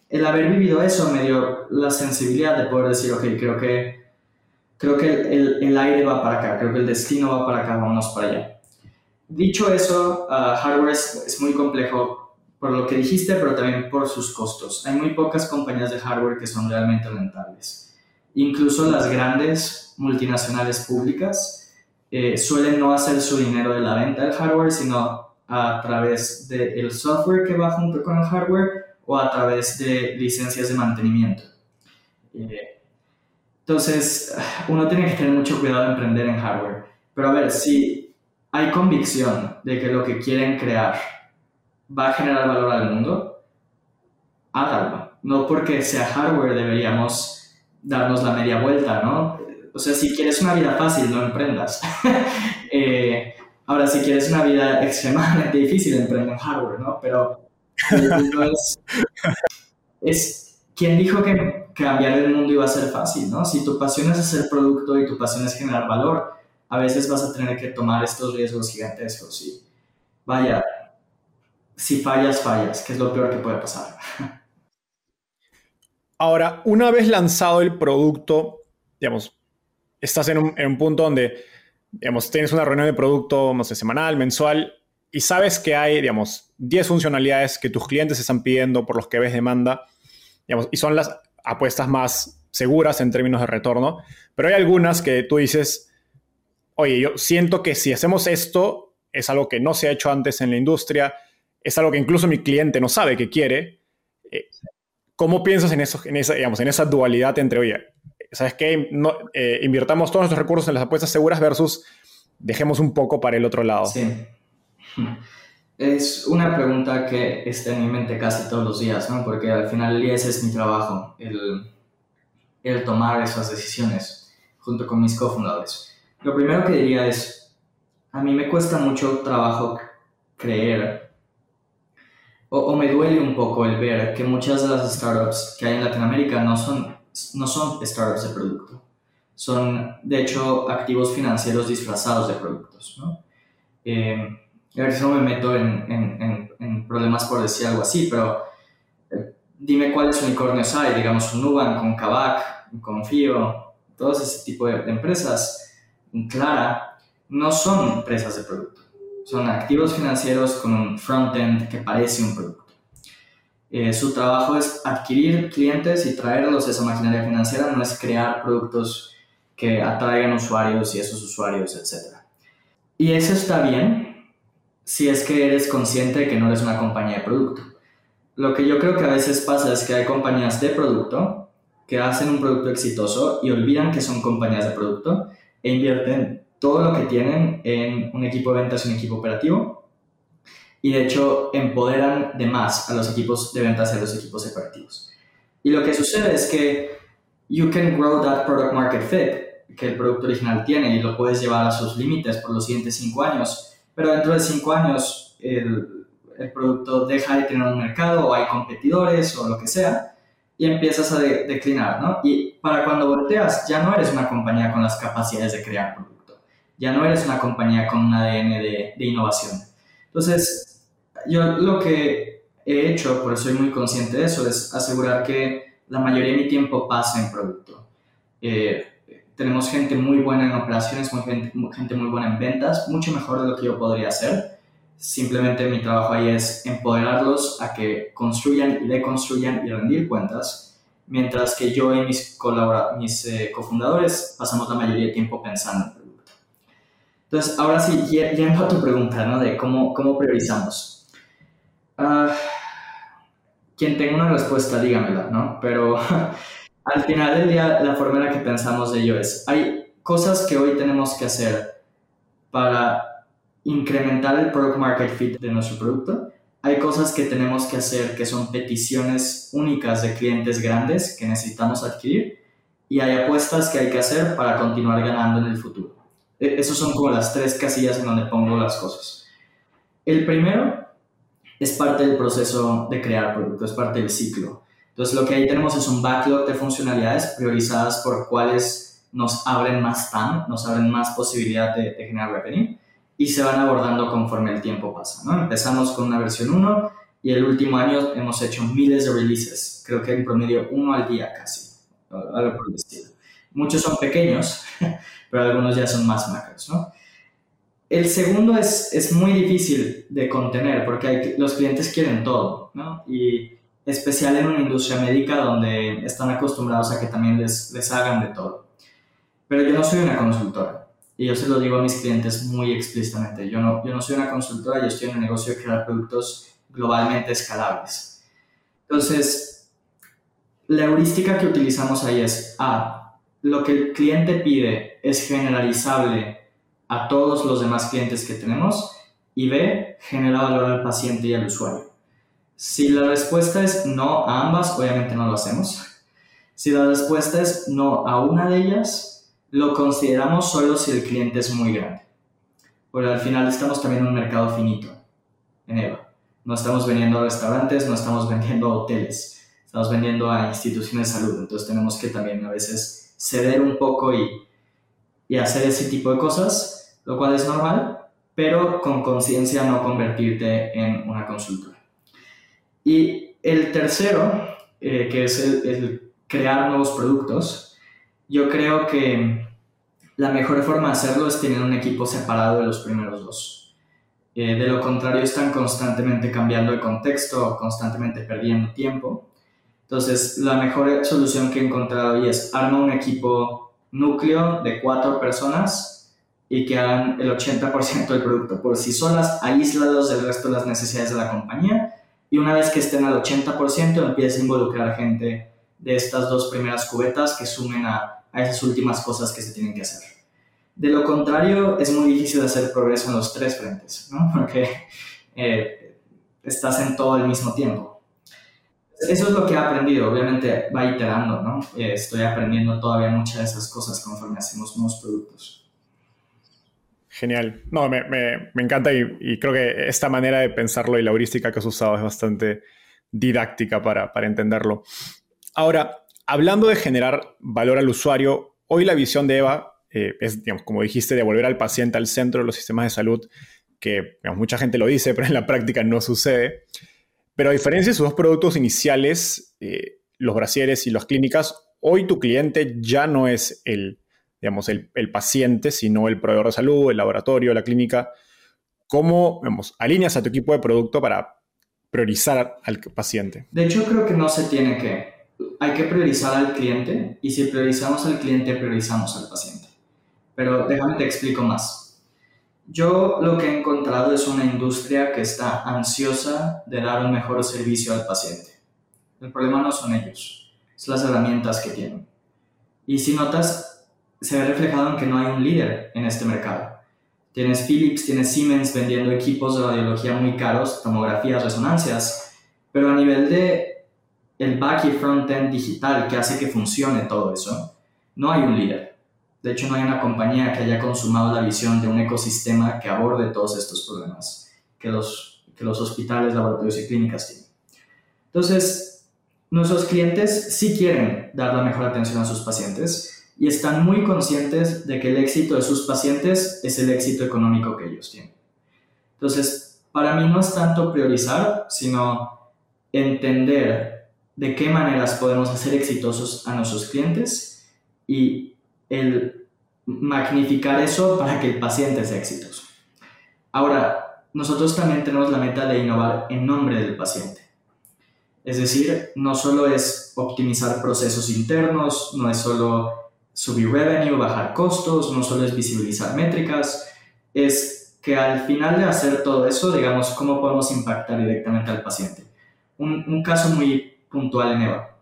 el haber vivido eso me dio la sensibilidad de poder decir, ok, creo que creo que el, el, aire va para acá, creo que el destino va para acá, vámonos para allá. Dicho eso, uh, hardware es, muy complejo por lo que dijiste, pero también por sus costos. Hay muy pocas compañías de hardware que son realmente rentables. Incluso las grandes multinacionales públicas eh, suelen no hacer su dinero de la venta del hardware, sino a través del software que va junto con el hardware o a través de licencias de mantenimiento. Eh, entonces, uno tiene que tener mucho cuidado de emprender en hardware. Pero a ver, si hay convicción de que lo que quieren crear va a generar valor al mundo, hágalo. No porque sea hardware deberíamos darnos la media vuelta, ¿no? O sea, si quieres una vida fácil, no emprendas. <laughs> Eh, ahora, si quieres una vida extremadamente <laughs> difícil, emprende en hardware, ¿no? Pero es, es, ¿quién dijo que cambiar el mundo iba a ser fácil, ¿no? Si tu pasión es hacer producto y tu pasión es generar valor, a veces vas a tener que tomar estos riesgos gigantescos y vaya, si fallas, fallas, que es lo peor que puede pasar. <laughs> Ahora, una vez lanzado el producto, digamos, estás en un, punto donde, digamos, tienes una reunión de producto, no sé, semanal, mensual, y sabes que hay, digamos, 10 funcionalidades que tus clientes están pidiendo por los que ves demanda, digamos, y son las apuestas más seguras en términos de retorno, pero hay algunas que tú dices, oye, yo siento que si hacemos esto, es algo que no se ha hecho antes en la industria, es algo que incluso mi cliente no sabe que quiere. Eh, ¿Cómo piensas en, eso, en, esa, digamos, en esa dualidad entre, oye, ¿sabes qué? No, eh, invirtamos todos nuestros recursos en las apuestas seguras versus dejemos un poco para el otro lado? Sí. Es una pregunta que está en mi mente casi todos los días, ¿no? Porque al final ese es mi trabajo, el, el tomar esas decisiones junto con mis cofundadores. Lo primero que diría es, a mí me cuesta mucho trabajo creer o, o, me duele un poco el ver que muchas de las startups que hay en Latinoamérica no son, no son startups de producto. Son, de hecho, activos financieros disfrazados de productos, ¿no? Eh, a ver si no me meto en, en, problemas por decir algo así, pero eh, dime cuáles unicornios hay, digamos un Nubank, con Kavak, con Confío, todos ese tipo de, empresas, Clara, no son empresas de producto, son activos financieros con un front-end que parece un producto. Eh, su trabajo es adquirir clientes y traerlos a esa maquinaria financiera, no es crear productos que atraigan usuarios y esos usuarios, etc. Y eso está bien, si es que eres consciente de que no eres una compañía de producto. Lo que yo creo que a veces pasa es que hay compañías de producto que hacen un producto exitoso y olvidan que son compañías de producto e invierten todo lo que tienen en un equipo de ventas y un equipo operativo. Y de hecho empoderan de más a los equipos de ventas y a los equipos operativos. Y lo que sucede es que you can grow that product market fit que el producto original tiene y lo puedes llevar a sus límites por los siguientes cinco años. Pero dentro de cinco años el, el, producto deja de tener un mercado o hay competidores o lo que sea y empiezas a declinar, ¿no? Y para cuando volteas ya no eres una compañía con las capacidades de crear producto, ya no eres una compañía con un ADN de, de innovación. Entonces, yo lo que he hecho, por eso soy muy consciente de eso, es asegurar que la mayoría de mi tiempo pasa en producto. Eh, tenemos gente muy buena en operaciones, gente muy buena en ventas, mucho mejor de lo que yo podría hacer. Simplemente mi trabajo ahí es empoderarlos a que construyan y deconstruyan y rendir cuentas, mientras que yo y mis, mis eh, cofundadores pasamos la mayoría del tiempo pensando. Entonces, ahora sí, yendo a tu pregunta, ¿no? De cómo, cómo priorizamos. Uh, quien tenga una respuesta, dígamela, ¿no? Pero <laughs> al final del día, la forma en la que pensamos de ello es, hay cosas que hoy tenemos que hacer para incrementar el product market fit de nuestro producto, hay cosas que tenemos que hacer que son peticiones únicas de clientes grandes que necesitamos adquirir y hay apuestas que hay que hacer para continuar ganando en el futuro. E, Esas son como las tres casillas en donde pongo las cosas. El primero es parte del proceso de crear producto, es parte del ciclo. Entonces lo que ahí tenemos es un backlog de funcionalidades priorizadas por cuáles nos abren más TAM, nos abren más posibilidad de, de generar revenue y se van abordando conforme el tiempo pasa. ¿no? Empezamos con una versión 1 y el último año hemos hecho miles de releases, creo que en promedio uno al día casi, algo por el estilo. Muchos son pequeños, <laughs> pero algunos ya son más macros. ¿no? El segundo es, es muy difícil de contener porque hay, los clientes quieren todo, ¿no? Y especial en una industria médica donde están acostumbrados a que también les, les hagan de todo. Pero yo no soy una consultora y yo se lo digo a mis clientes muy explícitamente. Yo no, yo no soy una consultora, yo estoy en el negocio de crear productos globalmente escalables. Entonces, la heurística que utilizamos ahí es A, lo que el cliente pide es generalizable a todos los demás clientes que tenemos y B, genera valor al paciente y al usuario. Si la respuesta es no a ambas, obviamente no lo hacemos. Si la respuesta es no a una de ellas, lo consideramos solo si el cliente es muy grande. Porque al final estamos también en un mercado finito, en EVA. No estamos vendiendo a restaurantes, no estamos <laughs> vendiendo a hoteles, estamos vendiendo a instituciones de salud. Entonces tenemos que también a veces ceder un poco y, y hacer ese tipo de cosas, lo cual es normal, pero con conciencia no convertirte en una consultora. Y el tercero, eh, que es el, el, crear nuevos productos, yo creo que la mejor forma de hacerlo es tener un equipo separado de los primeros dos. Eh, de lo contrario, están constantemente cambiando el contexto, constantemente perdiendo tiempo. Entonces, la mejor solución que he encontrado ahí es arma un equipo núcleo de cuatro personas y que hagan el 80% del producto por sí solas, aíslados del resto de las necesidades de la compañía y una vez que estén al 80% empieza a involucrar gente de estas dos primeras cubetas que sumen a, a, esas últimas cosas que se tienen que hacer. De lo contrario, es muy difícil hacer progreso en los tres frentes, ¿no? <laughs> porque eh, estás en todo al mismo tiempo. Eso es lo que he aprendido, obviamente va iterando, ¿no? Eh, estoy aprendiendo todavía muchas de esas cosas conforme hacemos nuevos productos. Genial. No, me, me, me encanta y, y, creo que esta manera de pensarlo y la heurística que has usado es bastante didáctica para, para entenderlo. Ahora, hablando de generar valor al usuario, hoy la visión de Eva eh, es, como dijiste, de volver al paciente al centro de los sistemas de salud, que mucha gente lo dice, <laughs> pero en la práctica no sucede. Pero a diferencia de sus dos productos iniciales, eh, los brasieres y las clínicas, hoy tu cliente ya no es el, digamos, el, paciente, sino el proveedor de salud, el laboratorio, la clínica. ¿Cómo alineas a tu equipo de producto para priorizar al paciente? De hecho, creo que no se tiene que. Hay que priorizar al cliente y si priorizamos al cliente, priorizamos al paciente. Pero déjame te explico más. Yo lo que he encontrado es una industria que está ansiosa de dar un mejor servicio al paciente. El problema no son ellos, son las herramientas que tienen. Y si notas, se ve reflejado en que no hay un líder en este mercado. Tienes Philips, tienes Siemens vendiendo equipos de radiología muy caros, tomografías, resonancias, pero a nivel de el back y front-end digital que hace que funcione todo eso, no hay un líder. De hecho, no hay una compañía que haya consumado la visión de un ecosistema que aborde todos estos problemas que los, que los hospitales, laboratorios y clínicas tienen. Entonces, nuestros clientes sí quieren dar la mejor atención a sus pacientes y están muy conscientes de que el éxito de sus pacientes es el éxito económico que ellos tienen. Entonces, para mí no es tanto priorizar, sino entender de qué maneras podemos hacer exitosos a nuestros clientes y el magnificar eso para que el paciente sea exitoso. Ahora, nosotros también tenemos la meta de innovar en nombre del paciente. Es decir, no solo es optimizar procesos internos, no es solo subir revenue, bajar costos, no solo es visibilizar métricas, es que al final de hacer todo eso, digamos, cómo podemos impactar directamente al paciente. Un, un caso muy puntual en EVA,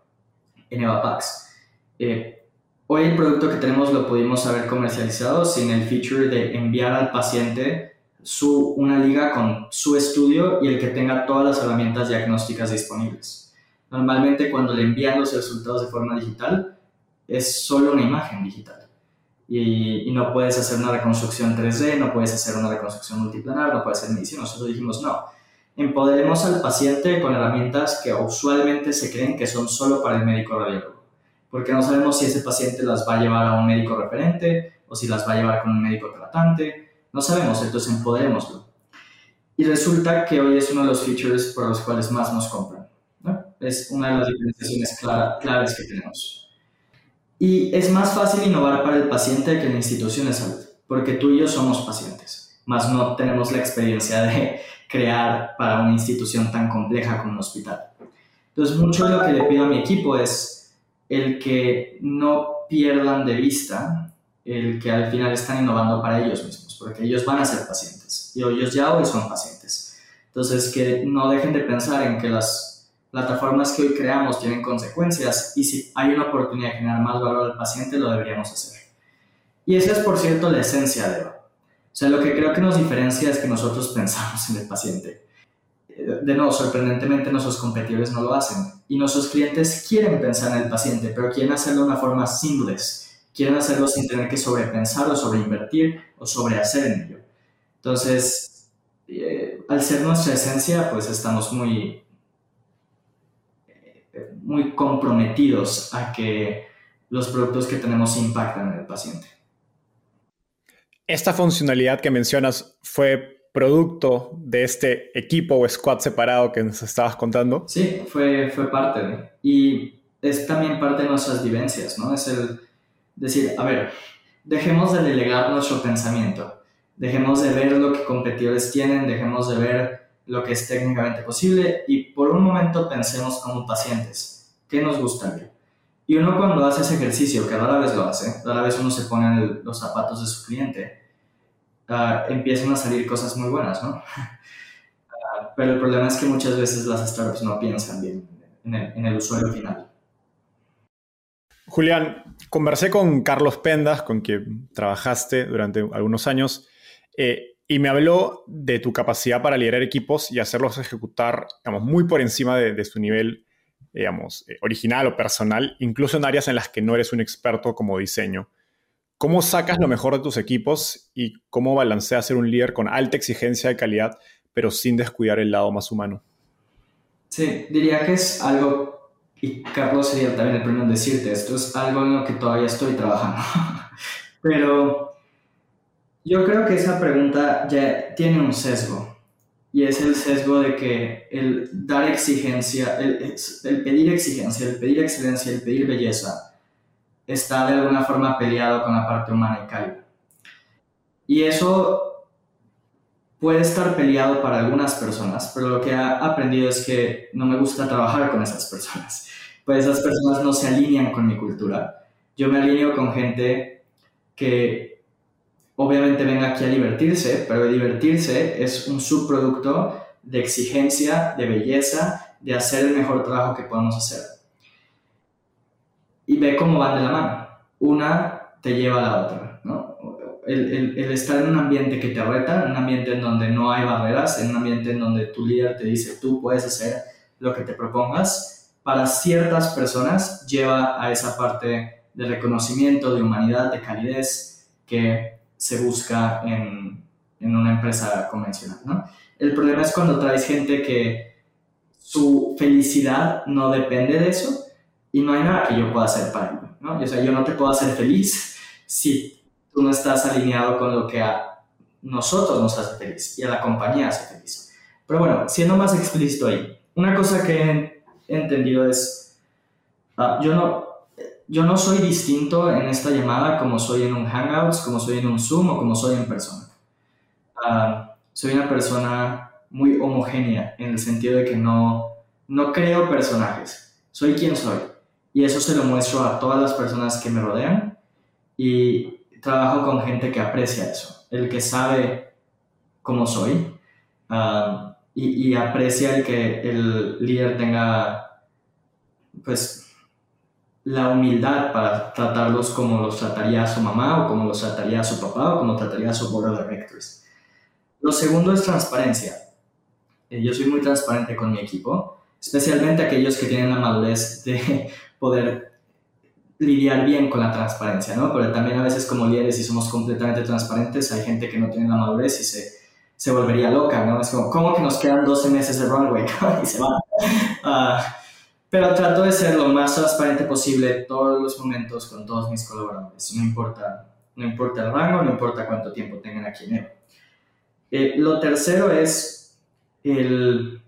en EVA Pax. Eh, hoy el producto que tenemos lo pudimos haber comercializado sin el feature de enviar al paciente su, una liga con su estudio y el que tenga todas las herramientas diagnósticas disponibles. Normalmente cuando le envían los resultados de forma digital, es solo una imagen digital. Y, y, no puedes hacer una reconstrucción 3D, no puedes hacer una reconstrucción multiplanar, no puedes hacer medicina. Nosotros dijimos, no, empoderemos al paciente con herramientas que usualmente se creen que son solo para el médico radiólogo, porque no sabemos si ese paciente las va a llevar a un médico referente o si las va a llevar con un médico tratante, no sabemos, entonces empoderémoslo. Y resulta que hoy es uno de los features por los cuales más nos compran. Es una de las diferenciaciones claras que tenemos. Y es más fácil innovar para el paciente que la institución de salud, porque tú y yo somos pacientes, más no tenemos la experiencia de crear para una institución tan compleja como un hospital. Entonces, mucho de lo que le pido a mi equipo es el que no pierdan de vista el que al final están innovando para ellos mismos, porque ellos van a ser pacientes y ellos ya hoy son pacientes. Entonces, que no dejen de pensar en que las plataformas que hoy creamos tienen consecuencias y si hay una oportunidad de generar más valor al paciente, lo deberíamos hacer. Y esa es, por cierto, la esencia de sea, lo que creo que nos diferencia es que nosotros pensamos en el paciente. De nuevo, sorprendentemente nuestros competidores no lo hacen. Y nuestros clientes quieren pensar en el paciente, pero quieren hacerlo de una forma seamless. Quieren hacerlo sin tener que sobrepensar o sobreinvertir o sobrehacer en ello. Entonces, eh, al ser nuestra esencia, pues estamos muy, eh, muy comprometidos a que los productos que tenemos impactan en el paciente. Esta funcionalidad que mencionas fue producto de este equipo o squad separado que nos estabas contando. Sí, fue, fue parte de. Y es también parte de nuestras vivencias, ¿no? Es el decir, a ver, dejemos de delegar nuestro pensamiento, dejemos de ver lo que competidores tienen, dejemos de ver lo que es técnicamente posible y por un momento pensemos como pacientes, ¿qué nos gustaría? Y uno cuando hace ese ejercicio, que rara vez lo hace, rara vez uno se pone en los zapatos de su cliente, uh, empiezan a salir cosas muy buenas, ¿no? Uh, <laughs> pero el problema es que muchas veces las startups no piensan bien en el, en el usuario final. Julián, conversé con Carlos Pendas, con quien trabajaste durante algunos años, eh, y me habló de tu capacidad para liderar equipos y hacerlos ejecutar digamos, muy por encima de, de su nivel digamos, eh, original o personal, incluso en áreas en las que no eres un experto como diseño. ¿Cómo sacas lo mejor de tus equipos y cómo balanceas ser un líder con alta exigencia de calidad, pero sin descuidar el lado más humano? Sí, diría que es algo, y Carlos sería también el primero en decirte, esto es algo en lo que todavía estoy trabajando. <laughs> pero yo creo que esa pregunta ya tiene un sesgo y es el sesgo de que el dar exigencia, el, el, pedir exigencia, el pedir excelencia, el pedir belleza, está de alguna forma peleado con la parte humana y cálida. Y eso puede estar peleado para algunas personas, pero lo que he aprendido es que no me gusta trabajar con esas personas, pues esas personas no se alinean con mi cultura. Yo me alineo con gente que obviamente venga aquí a divertirse, pero divertirse es un subproducto de exigencia, de belleza, de hacer el mejor trabajo que podamos hacer. Y ve cómo van de la mano. Una te lleva a la otra, ¿no? El, el, estar en un ambiente que te reta, en un ambiente en donde no hay barreras, en un ambiente en donde tu líder te dice tú puedes hacer lo que te propongas, para ciertas personas lleva a esa parte de reconocimiento, de humanidad, de calidez, que se busca en, en una empresa convencional, ¿no? El problema es cuando traes gente que su felicidad no depende de eso y no hay nada que yo pueda hacer para ello, ¿no? O sea, yo no te puedo hacer feliz si tú no estás alineado con lo que a nosotros nos hace feliz y a la compañía hace feliz. Pero bueno, siendo más explícito ahí, una cosa que he entendido es, uh, yo no, yo no soy distinto en esta llamada como soy en un Hangouts, como soy en un Zoom o como soy en persona. Uh, soy una persona muy homogénea en el sentido de que no, no creo personajes, soy quien soy. Y eso se lo muestro a todas las personas que me rodean y trabajo con gente que aprecia eso, el que sabe cómo soy uh, y, y aprecia el que el líder tenga pues la humildad para tratarlos como los trataría su mamá o como los trataría su papá o como trataría su board of directors. Lo segundo es transparencia. Eh, yo soy muy transparente con mi equipo, especialmente aquellos que tienen la madurez de <laughs> poder lidiar bien con la transparencia, ¿no? Pero también a veces como líderes, si somos completamente transparentes, hay gente que no tiene la madurez y se, se volvería loca, ¿no? Es como, ¿cómo que nos quedan 12 meses de runway? <laughs> y se va. Ah, pero trato de ser lo más transparente posible todos los momentos con todos mis colaboradores. No importa, no importa el rango, no importa cuánto tiempo tengan aquí en eh, lo tercero es el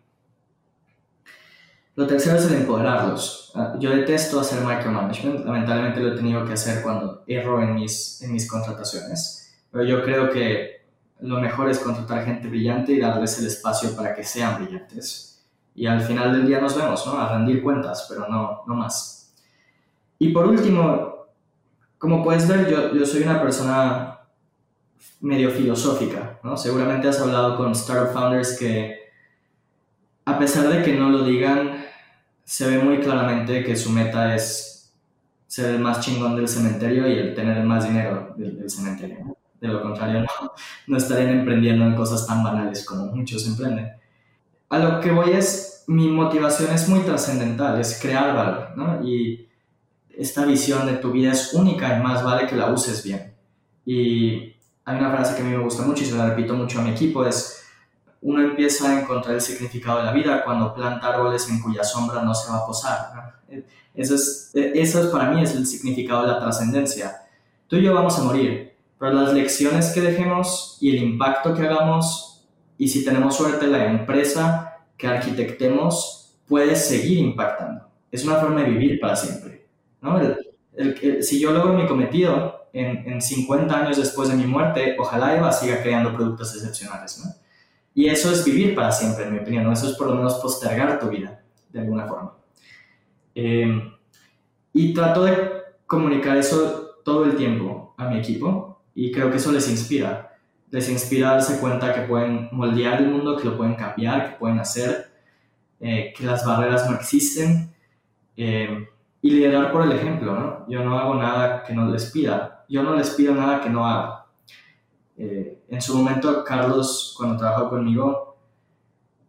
lo tercero es el empoderarlos. Ah, yo detesto hacer micromanagement, lamentablemente lo he tenido que hacer cuando erro en mis, en mis contrataciones, pero yo creo que lo mejor es contratar gente brillante y darles el espacio para que sean brillantes. Y al final del día nos vemos, ¿no? A rendir cuentas, pero no, no más. Y por último, como puedes ver, yo, yo soy una persona medio filosófica, ¿no? Seguramente has hablado con startup founders que, a pesar de que no lo digan, se ve muy claramente que su meta es ser el más chingón del cementerio y el tener más dinero del, cementerio. De lo contrario, no, no estarían emprendiendo en cosas tan banales como muchos emprenden. A lo que voy es, mi motivación es muy trascendental, es crear valor, ¿no? Y esta visión de tu vida es única y más vale que la uses bien. Y hay una frase que a mí me gusta mucho y se la repito mucho a mi equipo, es uno empieza a encontrar el significado de la vida cuando planta árboles en cuya sombra no se va a posar. Eso, es, eso es para mí es el significado de la trascendencia. Tú y yo vamos a morir, pero las lecciones que dejemos y el impacto que hagamos y si tenemos suerte la empresa que arquitectemos puede seguir impactando. Es una forma de vivir para siempre. ¿no? si yo logro mi cometido en, en 50 años después de mi muerte, ojalá Eva siga creando productos excepcionales. ¿no? Y eso es vivir para siempre, en mi opinión, ¿no? Eso es por lo menos postergar tu vida, de alguna forma. Em, y trato de comunicar eso todo el tiempo a mi equipo y creo que eso les inspira. Les inspira a darse cuenta que pueden moldear el mundo, que lo pueden cambiar, que pueden hacer, eh, que las barreras no existen em, y liderar por el ejemplo, ¿no? Yo no hago nada que no les pida, yo no les pido nada que no haga. Eh, en su momento, Carlos, cuando trabajó conmigo,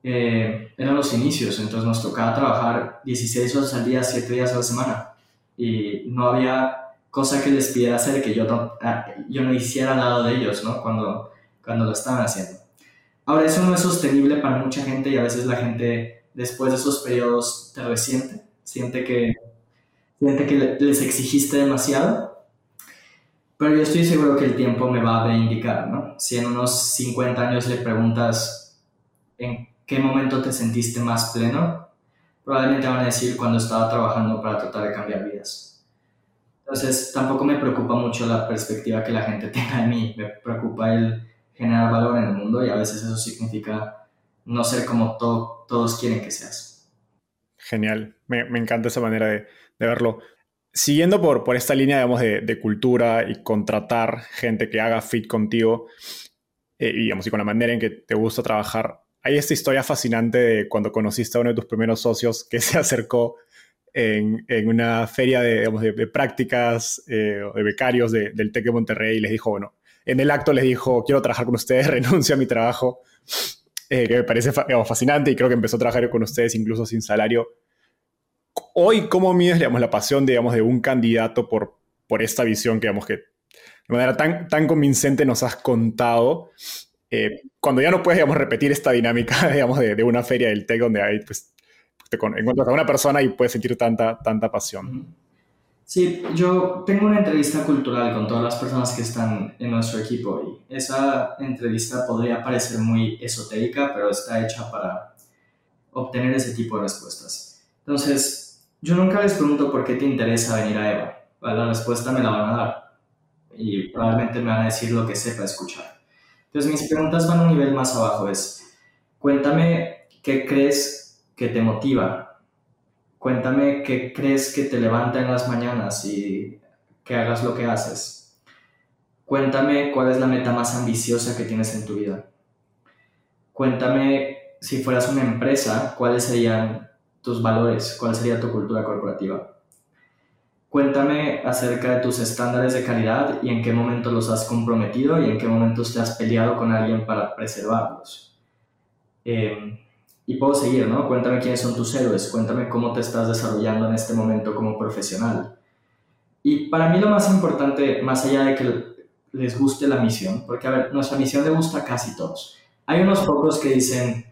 eh, eran los inicios, entonces nos tocaba trabajar 16 horas al día, 7 días a la semana. Y no había cosa que les pidiera hacer que yo no, ah, yo no hiciera al lado de ellos, ¿no? Cuando, cuando lo estaban haciendo. Ahora, eso no es sostenible para mucha gente y a veces la gente, después de esos periodos, te resiente, siente que, siente que les exigiste demasiado pero yo estoy seguro que el tiempo me va a indicar, ¿no? Si en unos 50 años le preguntas en qué momento te sentiste más pleno, probablemente van a decir cuando estaba trabajando para tratar de cambiar vidas. Entonces, tampoco me preocupa mucho la perspectiva que la gente <laughs> tenga de mí, me preocupa el generar valor en el mundo y a veces eso significa no ser como todos quieren que seas. Genial, me, me encanta esa manera de, de verlo. Siguiendo por, por esta línea, digamos, de, cultura y contratar gente que haga fit contigo, eh, digamos, y con la manera en que te gusta trabajar, hay esta historia fascinante de cuando conociste a uno de tus primeros socios que <laughs> se acercó en, en una feria de, digamos, de, prácticas eh, de becarios del TEC de Monterrey y les dijo, bueno, en el acto les dijo, quiero trabajar con ustedes, <laughs> renuncio a mi trabajo, eh, que me parece fascinante y creo que empezó a trabajar con ustedes incluso sin salario hoy, ¿cómo mides digamos, la pasión digamos, de un candidato por, por esta visión que, digamos, que de manera tan, tan convincente nos has contado? Eh, cuando ya no puedes digamos, repetir esta dinámica <laughs> digamos, de, de una feria del TEC donde hay, pues, te encuentras a una persona y puedes sentir tanta, tanta pasión. Sí, yo tengo una entrevista cultural con todas las personas que están en nuestro equipo y esa entrevista podría parecer muy esotérica, pero está hecha para obtener ese tipo de respuestas. Entonces, yo nunca les pregunto por qué te interesa venir a Eva. La respuesta me la van a dar y probablemente me van a decir lo que sepa escuchar. Entonces mis preguntas van a un nivel más abajo. Es, cuéntame qué crees que te motiva. Cuéntame qué crees que te levanta en las mañanas y que hagas lo que haces. Cuéntame cuál es la meta más ambiciosa que tienes en tu vida. Cuéntame si fueras una empresa, cuáles serían tus valores, cuál sería tu cultura corporativa. cuéntame acerca de tus estándares de calidad y en qué momento los has comprometido y en qué momentos te has peleado con alguien para preservarlos. Eh, y puedo seguir, ¿no? Cuéntame quiénes son tus héroes, cuéntame cómo te estás desarrollando en este momento como profesional. Y para mí lo más importante, más allá de que les guste la misión, porque a ver, nuestra misión le gusta a casi todos. Hay unos pocos que dicen,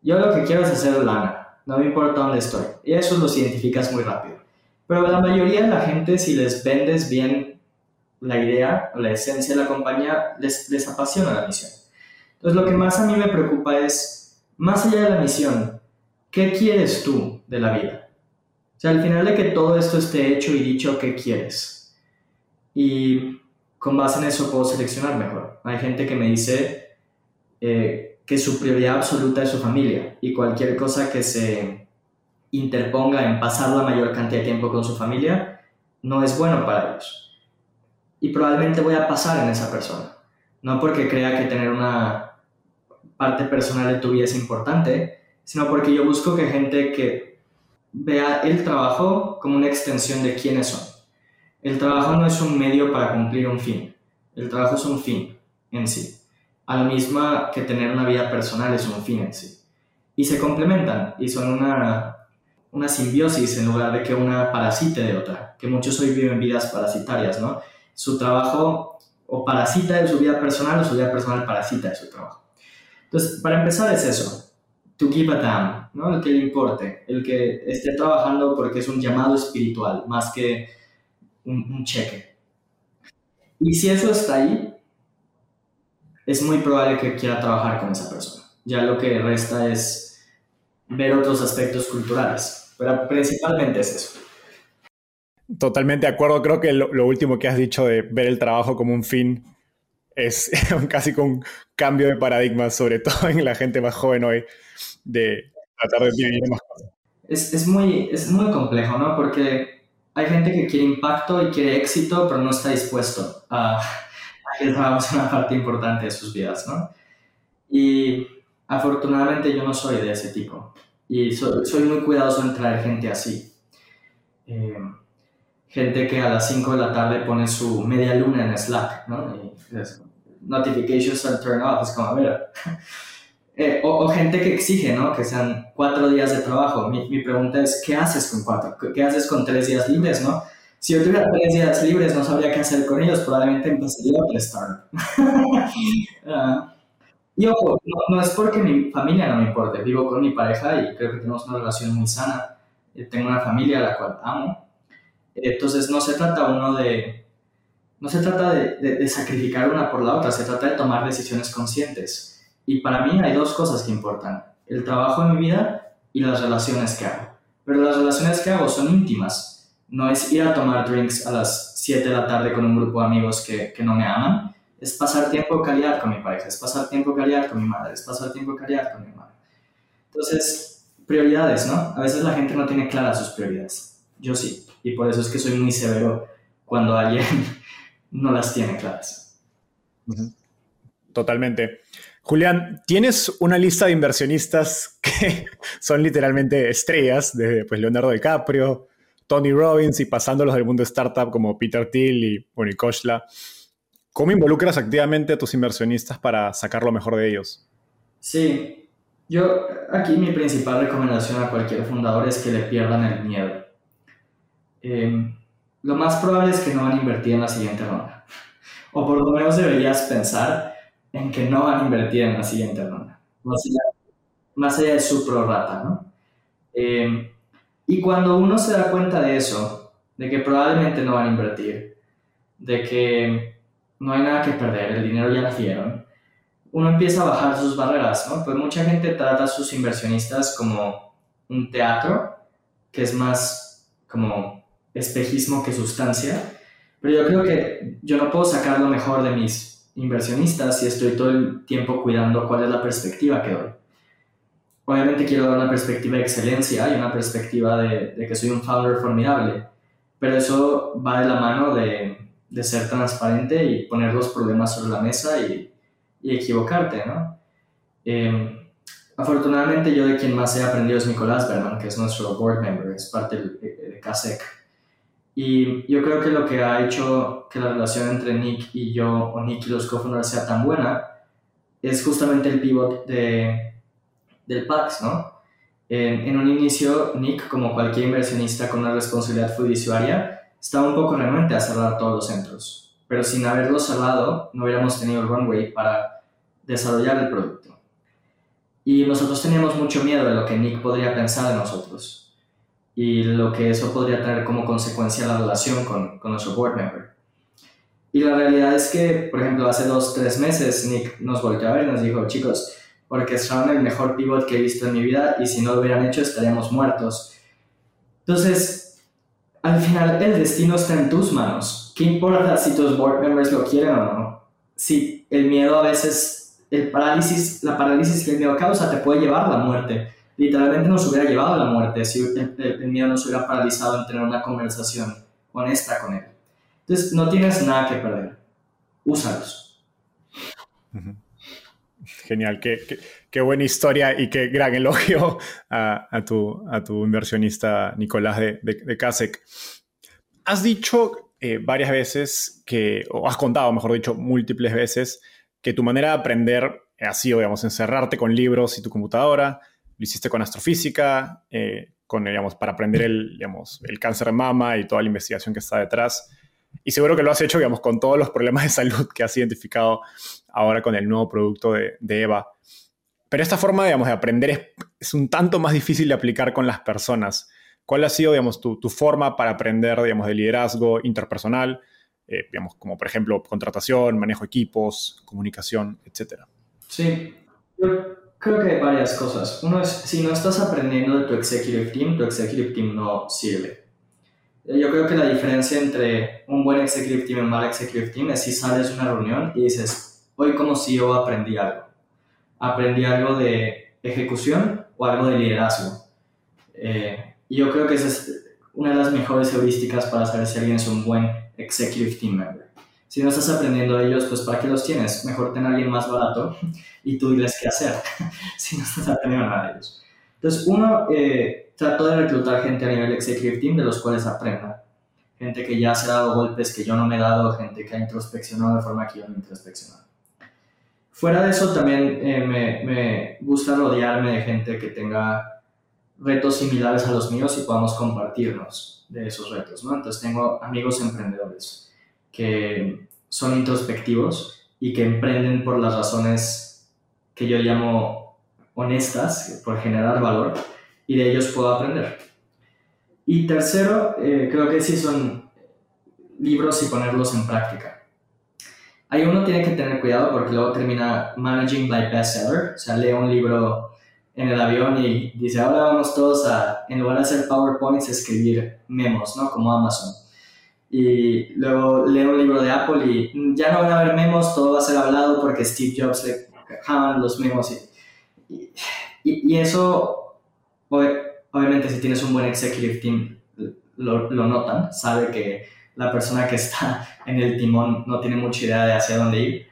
yo lo que quiero es hacer lana, no me importa dónde estoy. Y eso los identificas muy rápido. Pero la mayoría de la gente, si les vendes bien la idea, la esencia de la compañía, les, les apasiona la misión. Entonces lo que más a mí me preocupa es más allá de la misión, ¿qué quieres tú de la vida? O sea, al final de que todo esto esté hecho y dicho, ¿qué quieres? Y con base en eso puedo seleccionar mejor. Hay gente que me dice eh, que su prioridad absoluta es su familia y cualquier cosa que se interponga en pasar la mayor cantidad de tiempo con su familia no es bueno para ellos. Y probablemente voy a pasar en esa persona. No porque crea que tener una parte personal de tu vida es importante, sino porque yo busco que gente que vea el trabajo como una extensión de quiénes son. El trabajo no es un medio para cumplir un fin, el trabajo es un fin en sí, a lo mismo que tener una vida personal es un fin en sí. Y se complementan y son una, una simbiosis en lugar de que una parasite de otra, que muchos hoy viven vidas parasitarias, ¿no? Su trabajo o parasita de su vida personal o su vida personal parasita de su trabajo. Entonces, para empezar es eso, to give a damn, ¿no? El que le importe, el que esté trabajando porque es un llamado espiritual, más que un, cheque. Y si eso está ahí, es muy probable que quiera trabajar con esa persona. Ya lo que resta es ver otros aspectos culturales, pero principalmente es eso. Totalmente de acuerdo, creo que lo último que has dicho de ver el trabajo como un fin es <laughs> casi con un cambio de paradigma, sobre todo en la gente más joven hoy, de tratar de vivir más cosas. Es, es, muy, es muy complejo, ¿no? Porque hay gente que quiere impacto y quiere éxito, pero no está dispuesto a, a que sea una parte importante de sus vidas, ¿no? Y afortunadamente yo no soy de ese tipo. Y soy, muy cuidadoso en traer gente así. Eh, gente que a las 5 de la tarde pone su media luna en Slack, ¿no? Y notifications are turned off, es como, mira. <laughs> Eh, o, gente que exige, ¿no? Que sean cuatro días de trabajo. Mi, mi, pregunta es, ¿qué haces con cuatro? ¿Qué haces con tres días libres, no? Si yo tuviera tres días libres, no sabría qué hacer con ellos, probablemente empezaría a prestar. uh, y ojo, no, es porque mi familia no me importe, vivo con mi pareja y creo que tenemos una relación muy sana. Eh, tengo una familia a la cual amo. Entonces no se trata uno de no se trata de, sacrificar una por la otra, se trata de tomar decisiones conscientes. Y para mí hay dos cosas que importan, el trabajo en mi vida y las relaciones que hago. Pero las relaciones que hago son íntimas. No es ir a tomar drinks a las 7 de la tarde con un grupo de amigos que, que no me aman. Es pasar tiempo de calidad con mi pareja, es pasar tiempo de calidad con mi madre, es pasar tiempo de calidad con mi madre. Entonces, prioridades, ¿no? A veces la gente no tiene claras sus prioridades. Yo sí. Y por eso es que soy muy severo cuando alguien no las tiene claras. Totalmente. Julián, tienes una lista de inversionistas <laughs> que son literalmente estrellas, desde pues, Leonardo DiCaprio, Tony Robbins y pasándolos del mundo startup como Peter Thiel y, bueno, ¿Cómo involucras activamente a tus inversionistas para sacar lo mejor de ellos? Sí, yo aquí mi principal recomendación a cualquier fundador es que le pierdan el miedo. Eh, lo más probable es que no van a invertir en la siguiente ronda. O por lo menos deberías pensar en que no van a invertir en la siguiente ronda. Más allá, de su prorata, ¿no? Eh, y cuando uno se da cuenta de eso, de que probablemente no van a invertir, de que no hay nada que perder, el dinero ya lo dieron, uno empieza a bajar sus barreras, ¿no? Pues mucha gente trata a sus inversionistas como un teatro, que es más como espejismo que sustancia, pero yo creo que yo no puedo sacar lo mejor de mis inversionistas si estoy todo el tiempo cuidando cuál es la perspectiva que doy. Obviamente quiero dar una perspectiva de excelencia y una perspectiva de, que soy un founder formidable, pero eso va de la mano de, de ser transparente y poner los problemas sobre la mesa y, y equivocarte, ¿no? Eh, afortunadamente yo de quien más he aprendido es Nicolás Berman, que es nuestro board member, es parte de, de CASEC Y yo creo que lo que ha hecho que la relación entre Nick y yo, o Nick y los co-founders sea tan buena, es justamente el pivot de, del PAX, ¿no? En, en, un inicio, Nick, como cualquier inversionista con una responsabilidad fiduciaria, estaba un poco renuente a cerrar todos los centros, pero sin haberlo cerrado, no hubiéramos tenido el runway para desarrollar el producto. Y nosotros teníamos mucho miedo de lo que Nick podría pensar de nosotros y lo que eso podría traer como consecuencia la relación con, con nuestro board member. Y la realidad es que, por ejemplo, hace dos, tres meses Nick nos volvió a ver y nos dijo, chicos, orquestaron el mejor pivot que he visto en mi vida y si no lo hubieran hecho estaríamos muertos. Entonces, al final el destino está en tus manos. ¿Qué importa si tus board members lo quieren o no? Si el miedo a veces, el parálisis, la parálisis que el miedo causa te puede llevar a la muerte literalmente nos hubiera llevado a la muerte si el, miedo nos hubiera paralizado en tener una conversación honesta con él. Entonces, no tienes nada que perder. Úsalos. Genial, qué, qué, buena historia y qué gran elogio a, a, tu, a tu, inversionista Nicolás de, de, Kasek. Has dicho eh, varias veces que, o has contado, mejor dicho, múltiples veces, que tu manera de aprender ha sido, digamos, encerrarte con libros y tu computadora, lo hiciste con astrofísica, eh, con, digamos, para aprender el, digamos, el cáncer de mama y toda la investigación que está detrás. Y seguro que lo has hecho, digamos, con todos los problemas de salud que has identificado ahora con el nuevo producto de, EVA. Pero esta forma, digamos, de aprender es, un tanto más difícil de aplicar con las personas. ¿Cuál ha sido, digamos, tu, forma para aprender, digamos, de liderazgo interpersonal? Eh, digamos, como por ejemplo, contratación, manejo de equipos, comunicación, etcétera. Sí, Creo que hay varias cosas. Uno es, si no estás aprendiendo de tu executive team, tu executive team no sirve. Yo creo que la diferencia entre un buen executive team y un mal executive team es si sales de una reunión y dices, hoy como CEO aprendí algo. Aprendí algo de ejecución o algo de liderazgo. Eh, y yo creo que esa es una de las mejores heurísticas para saber si alguien es un buen executive team member. Si no estás aprendiendo de ellos, pues ¿para qué los tienes? Mejor tener a alguien más barato y tú diles qué hacer, <laughs> si no estás aprendiendo nada de ellos. Entonces, uno, eh, de reclutar gente a nivel executive team de los cuales aprenda. Gente que ya se ha dado golpes que yo no me he dado, gente que ha introspeccionado de forma que yo no he introspeccionado. Fuera de eso, también eh, me, me gusta rodearme de gente que tenga retos similares a los míos y podamos compartirnos de esos retos, ¿no? Entonces tengo amigos emprendedores que son introspectivos y que emprenden por las razones que yo llamo honestas, por generar valor, y de ellos puedo aprender. Y tercero, eh, creo que sí son libros y ponerlos en práctica. Ahí uno tiene que tener cuidado porque luego termina managing by bestseller, o sea, lee un libro en el avión y dice, ahora vamos todos a, en lugar de hacer PowerPoints, escribir memos, ¿no? Como Amazon y luego leo un libro de Apple y ya no van a haber memos, todo va a ser hablado porque Steve Jobs le jaman los memos. Y, y, eso, obviamente, si tienes un buen executive team, lo, lo, notan, sabe que la persona que está <laughs> en el timón no tiene mucha idea de hacia dónde ir.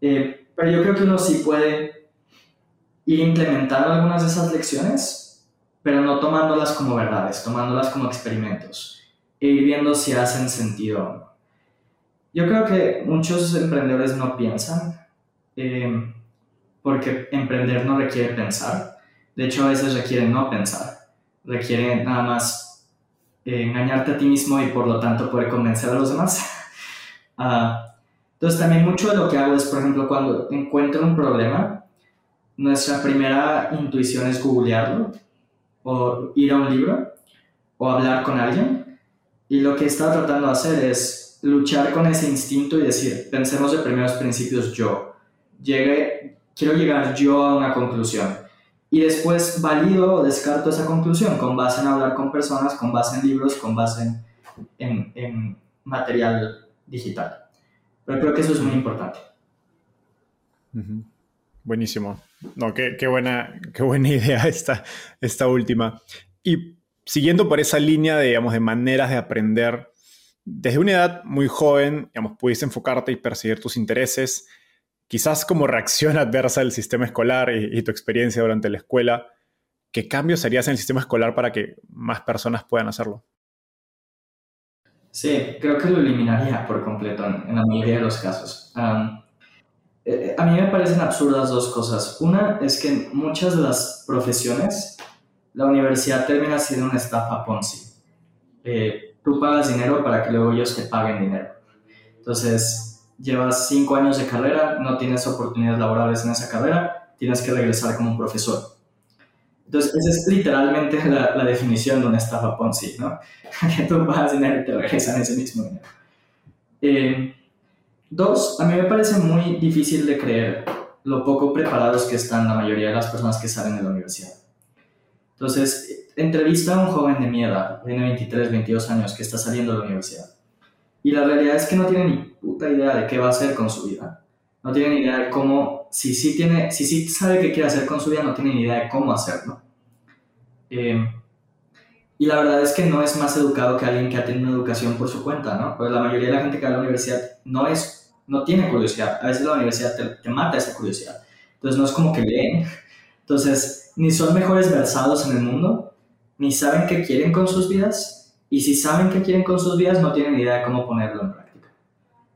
Eh, pero yo creo que uno sí puede ir implementando algunas de esas lecciones, pero no tomándolas como verdades, tomándolas como experimentos ir viendo si hacen sentido. Yo creo que muchos emprendedores no piensan, eh, porque emprender no requiere pensar. De hecho, a veces requiere no pensar. Requiere nada más eh, engañarte a ti mismo y por lo tanto poder convencer a los demás. <laughs> Ah, entonces, también mucho de lo que hago es, por ejemplo, cuando encuentro un problema, nuestra primera intuición es googlearlo o ir a un libro o hablar con alguien y lo que está tratando de hacer es luchar con ese instinto y decir, pensemos de primeros principios yo. Llegué, quiero llegar yo a una conclusión. Y después valido o descarto esa conclusión con base en hablar con personas, con base en libros, con base en, en, material digital. Pero creo que eso es muy importante. Buenísimo. No, qué, qué, buena, qué buena <laughs> idea esta, esta última. Y siguiendo por esa línea de, digamos, de maneras de aprender, desde una edad muy joven, digamos, pudiste enfocarte y perseguir tus intereses, quizás como reacción <laughs> adversa del sistema escolar y, tu experiencia durante la escuela, ¿qué cambios harías en el sistema escolar para que más personas puedan hacerlo? Sí, creo que lo eliminaría por completo en, la mayoría de los casos. Eh, eh, a mí me parecen absurdas dos cosas. Una es que muchas de las profesiones la universidad termina siendo una estafa Ponzi. Eh, tú pagas dinero para que luego ellos te paguen dinero. Entonces, llevas cinco años de carrera, no tienes oportunidades laborales en esa carrera, tienes que regresar como un profesor. Entonces, esa es literalmente la, definición de una estafa Ponzi, ¿no? <laughs> que tú pagas dinero y te regresan ese mismo dinero. Eh, dos, a mí me parece muy difícil de creer lo poco preparados que están la mayoría de las personas que salen de la universidad. Entonces, entrevista a un joven de mi edad, tiene 23, 22 años, que está saliendo de la universidad. Y la realidad es que no tiene ni puta idea de qué va a hacer con su vida. No tiene ni idea de cómo, si sí, tiene, si sí sabe qué quiere hacer con su vida, no tiene ni idea de cómo hacerlo. Eh, y la verdad es que no es más educado que alguien que ha tenido una educación por su cuenta, ¿no? Pues la mayoría de la gente que va a la universidad no, es, no tiene curiosidad. A veces la universidad te, te mata esa curiosidad. Entonces no es como que leen. Entonces, ni son mejores versados en el mundo, ni saben qué quieren con sus vidas, y si saben qué quieren con sus vidas, no tienen idea de cómo ponerlo en práctica.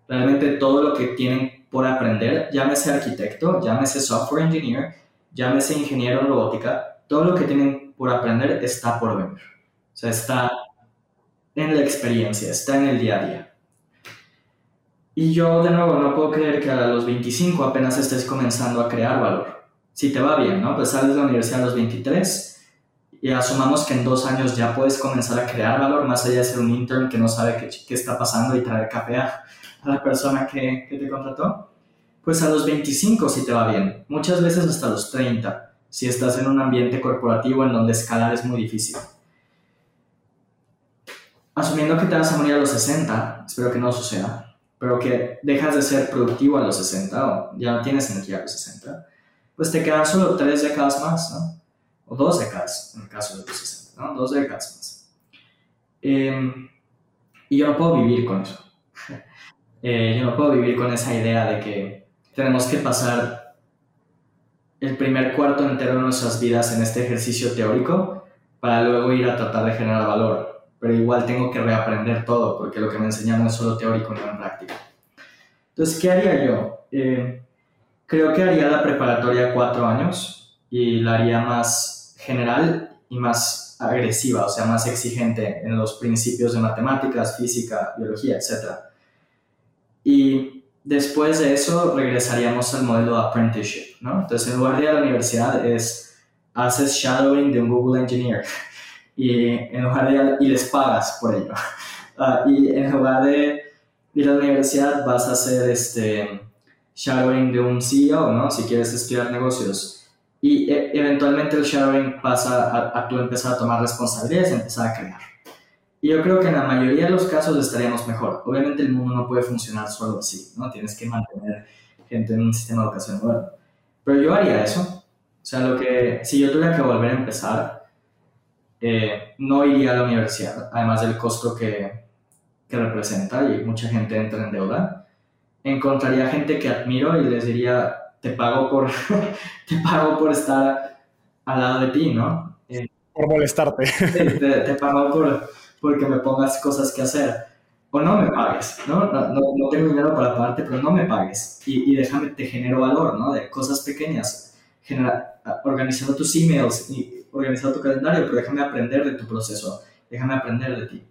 Realmente todo lo que tienen por aprender, llámese arquitecto, llámese software engineer, llámese ingeniero en robótica, todo lo que tienen por aprender está por venir. O sea, está en la experiencia, está en el día a día. Y yo, de nuevo, no puedo creer que a los 25 apenas estés comenzando a crear valor. Si te va bien, ¿no? Pues sales de la universidad a los 23 y asumamos que en dos años ya puedes comenzar a crear valor, más allá de ser un intern que no sabe qué, está pasando y traer café a, la persona que, que te contrató. Pues a los 25 si te va bien, muchas veces hasta los 30 si estás en un ambiente corporativo en donde escalar es muy difícil. Asumiendo que te vas a morir a los 60, espero que no suceda, pero que dejas de ser productivo a los 60 o ya no tienes energía a los 60, pues te quedan solo tres décadas más, ¿no? O dos décadas, en el caso de los 60, ¿no? Dos décadas más. Em, y yo no puedo vivir con eso. <laughs> Eh, yo no puedo vivir con esa idea de que tenemos que pasar el primer cuarto entero de nuestras vidas en este ejercicio teórico para luego ir a tratar de generar valor. Pero igual tengo que reaprender todo porque lo que me enseñaron es solo teórico, no en práctica. Entonces, ¿qué haría yo? Eh, creo que haría la preparatoria cuatro años y la haría más general y más agresiva, o sea, más exigente en los principios de matemáticas, física, biología, etc. Y después de eso regresaríamos al modelo de apprenticeship, ¿no? Entonces, en lugar de ir a la universidad es, haces shadowing de un Google Engineer y en lugar de y les pagas por ello. <laughs> Ah, y en lugar de ir a la universidad vas a hacer este shadowing de un CEO, ¿no? Si quieres estudiar negocios. Y e, eventualmente el shadowing pasa a, a tú empezar a tomar responsabilidades empezar a crear. Y yo creo que en la mayoría de los casos estaríamos mejor. Obviamente el mundo no puede funcionar solo así, ¿no? Tienes que mantener gente en un sistema de educación bueno. Pero yo haría eso. O sea, lo que, si yo tuviera que volver a empezar, eh, no iría a la universidad, además del costo que, que representa y mucha gente entra en deuda. Encontraría gente que admiro y les diría, te pago por, <laughs> te pago por estar al lado de ti, ¿no? Eh, por molestarte. te, <laughs> te pago por porque me pongas cosas que hacer. O no me pagues, ¿no? No, no, tengo dinero para pagarte, pero no me pagues. Y, y, déjame, te genero valor, ¿no? De cosas pequeñas. Genera, organizando tus emails y organizando tu calendario, pero déjame aprender de tu proceso. Déjame aprender de ti.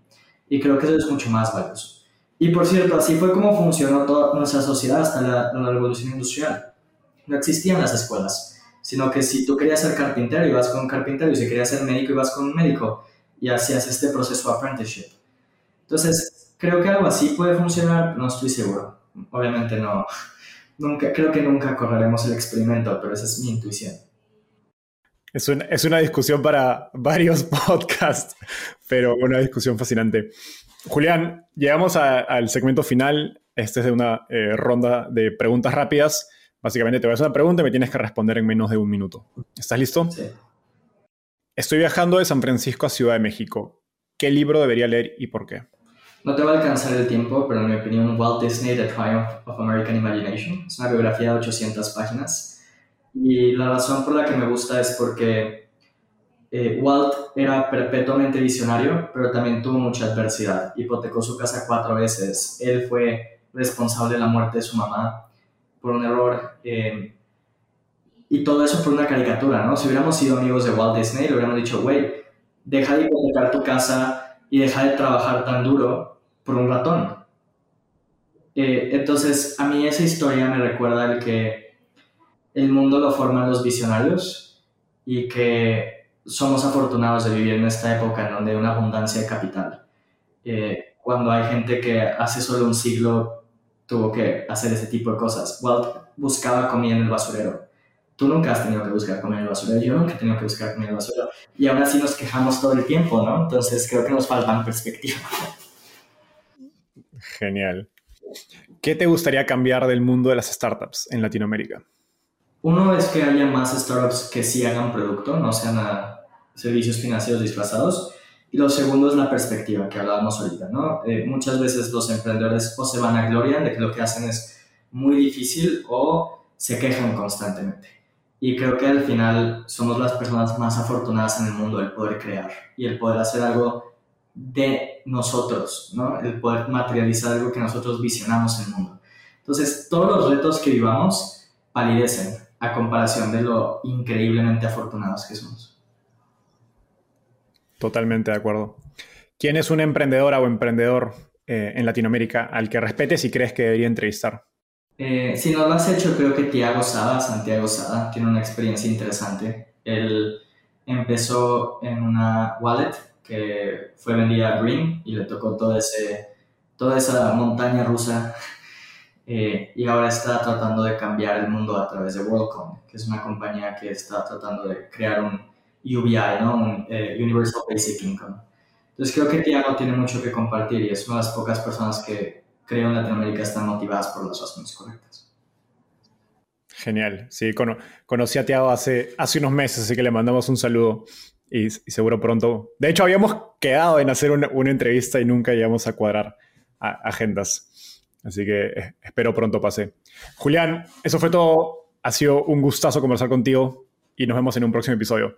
Y creo que eso es mucho más valioso. Y por cierto, así fue como funcionó toda nuestra sociedad hasta la, la revolución industrial. No existían las escuelas, sino que si tú querías ser carpintero, ibas con un carpintero, y si querías ser médico, ibas con un médico y hacías este proceso de apprenticeship. Entonces, creo que algo así puede funcionar, no estoy seguro. Obviamente no, <laughs> nunca, creo que nunca correremos el experimento, pero esa es mi intuición. Es una, es una discusión para varios <laughs> podcasts, pero una discusión fascinante. Julián, llegamos al segmento final. Este es de una eh, ronda de preguntas rápidas. Básicamente te voy a hacer una pregunta y me tienes que responder en menos de un minuto. ¿Estás listo? Sí. Estoy viajando de San Francisco a Ciudad de México. ¿Qué libro debería leer y por qué? No te va a alcanzar el tiempo, pero en mi opinión, Walt Disney, The Triumph of American Imagination. Es una biografía de 800 páginas. Y la razón por la que me gusta es porque eh, Walt era perpetuamente visionario, pero también tuvo mucha adversidad. Hipotecó su casa cuatro veces. Él fue responsable de la muerte de su mamá por un error. Eh, y todo eso por una caricatura, ¿no? Si hubiéramos sido amigos de Walt Disney, le hubiéramos dicho, güey, deja de hipotecar tu casa y deja de trabajar tan duro por un ratón. Eh, entonces, a mí esa historia me recuerda el que el mundo lo forman los visionarios y que somos afortunados de vivir en esta época en donde hay una abundancia de capital. Eh, cuando hay gente que hace solo un siglo tuvo que hacer ese tipo de cosas. Walt buscaba comida en el basurero. Tú nunca has tenido que buscar comida en el basurero, yo nunca he tenido que buscar comida en el basurero. Y aún así nos quejamos todo el tiempo, ¿no? Entonces creo que nos falta perspectiva. Genial. ¿Qué te gustaría cambiar del mundo de las startups en Latinoamérica? Uno es que haya más startups que sí hagan producto, no sean servicios financieros disfrazados. Y lo segundo es la perspectiva que hablábamos ahorita, ¿no? Eh, muchas veces los emprendedores o se van a gloria de que lo que hacen es muy difícil o se quejan constantemente. Y creo que al final somos las personas más afortunadas en el mundo el poder crear y el poder hacer algo de nosotros, ¿no? El poder materializar algo que nosotros visionamos en el mundo. Entonces, todos los retos que vivamos palidecen a comparación de lo increíblemente afortunados que somos. Totalmente de acuerdo. ¿Quién es una emprendedora o emprendedor eh, en Latinoamérica al que respetes y crees que debería entrevistar? Eh, si no lo has hecho, creo que Tiago Sada, Santiago Sada, tiene una experiencia interesante. Él empezó en una wallet que fue vendida a Green y le tocó todo ese, toda esa montaña rusa <laughs> eh, y ahora está tratando de cambiar el mundo a través de WorldCoin, que es una compañía que está tratando de crear un UBI, ¿no? un eh, Universal Basic Income. Entonces creo que Tiago tiene mucho que compartir y es una de las pocas personas que creo en Latinoamérica están motivadas por las razones correctas. Genial, sí, conocí a Tiago hace, hace unos meses, así que le mandamos un saludo y, seguro pronto. De hecho, habíamos quedado en hacer una, entrevista y nunca llegamos a cuadrar agendas. Así que eh, espero pronto pase. Julián, eso fue todo. Ha sido un gustazo conversar contigo y nos vemos en un próximo episodio.